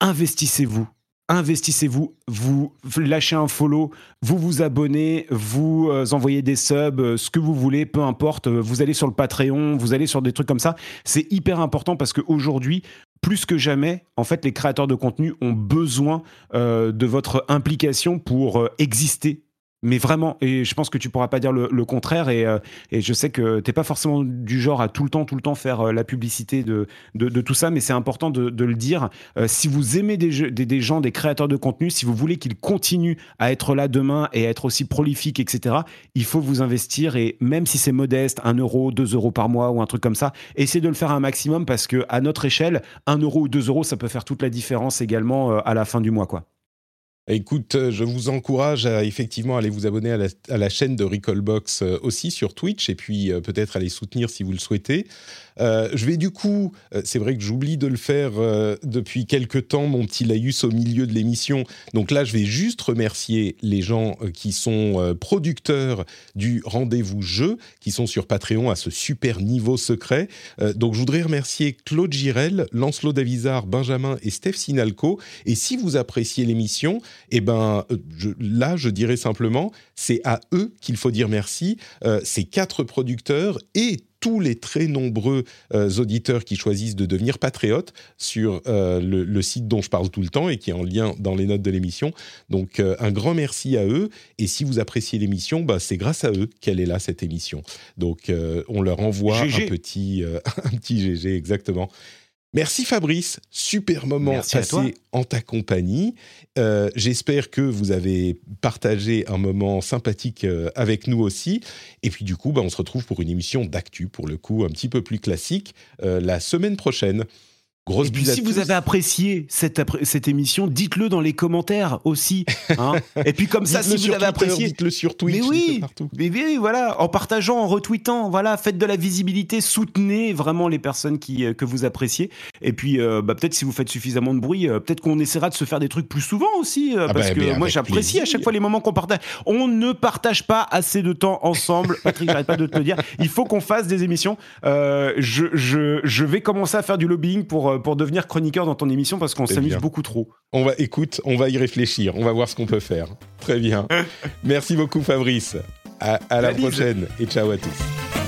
S2: Investissez-vous. Investissez-vous, vous lâchez un follow, vous vous abonnez, vous euh, envoyez des subs, ce que vous voulez, peu importe. Vous allez sur le Patreon, vous allez sur des trucs comme ça. C'est hyper important parce qu'aujourd'hui, plus que jamais, en fait, les créateurs de contenu ont besoin de votre implication pour exister mais vraiment, et je pense que tu pourras pas dire le, contraire, et, euh, et, je sais que t'es pas forcément du genre à tout le temps, tout le temps faire euh, la publicité de, de, tout ça, mais c'est important de, le dire. Euh, si vous aimez des, gens, des créateurs de contenu, si vous voulez qu'ils continuent à être là demain et à être aussi prolifiques, etc., il faut vous investir, et même si c'est modeste, 1 euro, 2 euros par mois ou un truc comme ça, essayez de le faire un maximum parce que à notre échelle, 1 euro ou 2 euros, ça peut faire toute la différence également à la fin du mois, quoi.
S1: Écoute, euh, je vous encourage à effectivement aller vous abonner à la, chaîne de Recallbox euh, aussi sur Twitch et puis euh, peut-être aller soutenir si vous le souhaitez. Euh, je vais du coup, euh, c'est vrai que j'oublie de le faire euh, depuis quelques temps, mon petit laïus au milieu de l'émission. Donc là, je vais juste remercier les gens qui sont producteurs du rendez-vous jeu, qui sont sur Patreon à ce super niveau secret. donc je voudrais remercier Claude Girel, Lancelot Davizard, Benjamin et Steph Sinalco. Et si vous appréciez l'émission, eh ben là, je dirais simplement, c'est à eux qu'il faut dire merci. ces quatre producteurs et tous les très nombreux euh, auditeurs qui choisissent de devenir patriotes sur euh, le, site dont je parle tout le temps et qui est en lien dans les notes de l'émission. Donc euh, un grand merci à eux. Et si vous appréciez l'émission, bah, c'est grâce à eux qu'elle est là, cette émission. Donc on leur envoie un petit, un petit GG, exactement. Merci Fabrice, super moment passé en ta compagnie. Euh, j'espère que vous avez partagé un moment sympathique euh, avec nous aussi. Et puis du coup, bah, on se retrouve pour une émission d'actu, pour le coup un petit peu plus classique, euh, la semaine prochaine.
S2: Grosse et puis si vous avez apprécié cette, cette émission, dites-le dans les commentaires aussi. Hein. et puis comme ça, si vous avez apprécié,
S1: dites-le sur Twitch,
S2: mais oui, partout. Mais oui, voilà, en partageant, en retweetant, voilà, faites de la visibilité, soutenez vraiment les personnes qui, euh, que vous appréciez. Et puis euh, bah, peut-être si vous faites suffisamment de bruit, euh, peut-être qu'on essaiera de se faire des trucs plus souvent aussi, ah parce bah, que moi j'apprécie à chaque fois les moments qu'on partage. On ne partage pas assez de temps ensemble. Patrick, j'arrête pas de te le dire. Il faut qu'on fasse des émissions. je, je, je vais commencer à faire du lobbying pour pour devenir chroniqueur dans ton émission parce qu'on s'amuse beaucoup trop.
S1: On va, écoute, on va y réfléchir. On va voir ce qu'on peut faire. Très bien. Merci beaucoup, Fabrice. À, la prochaine et ciao à tous.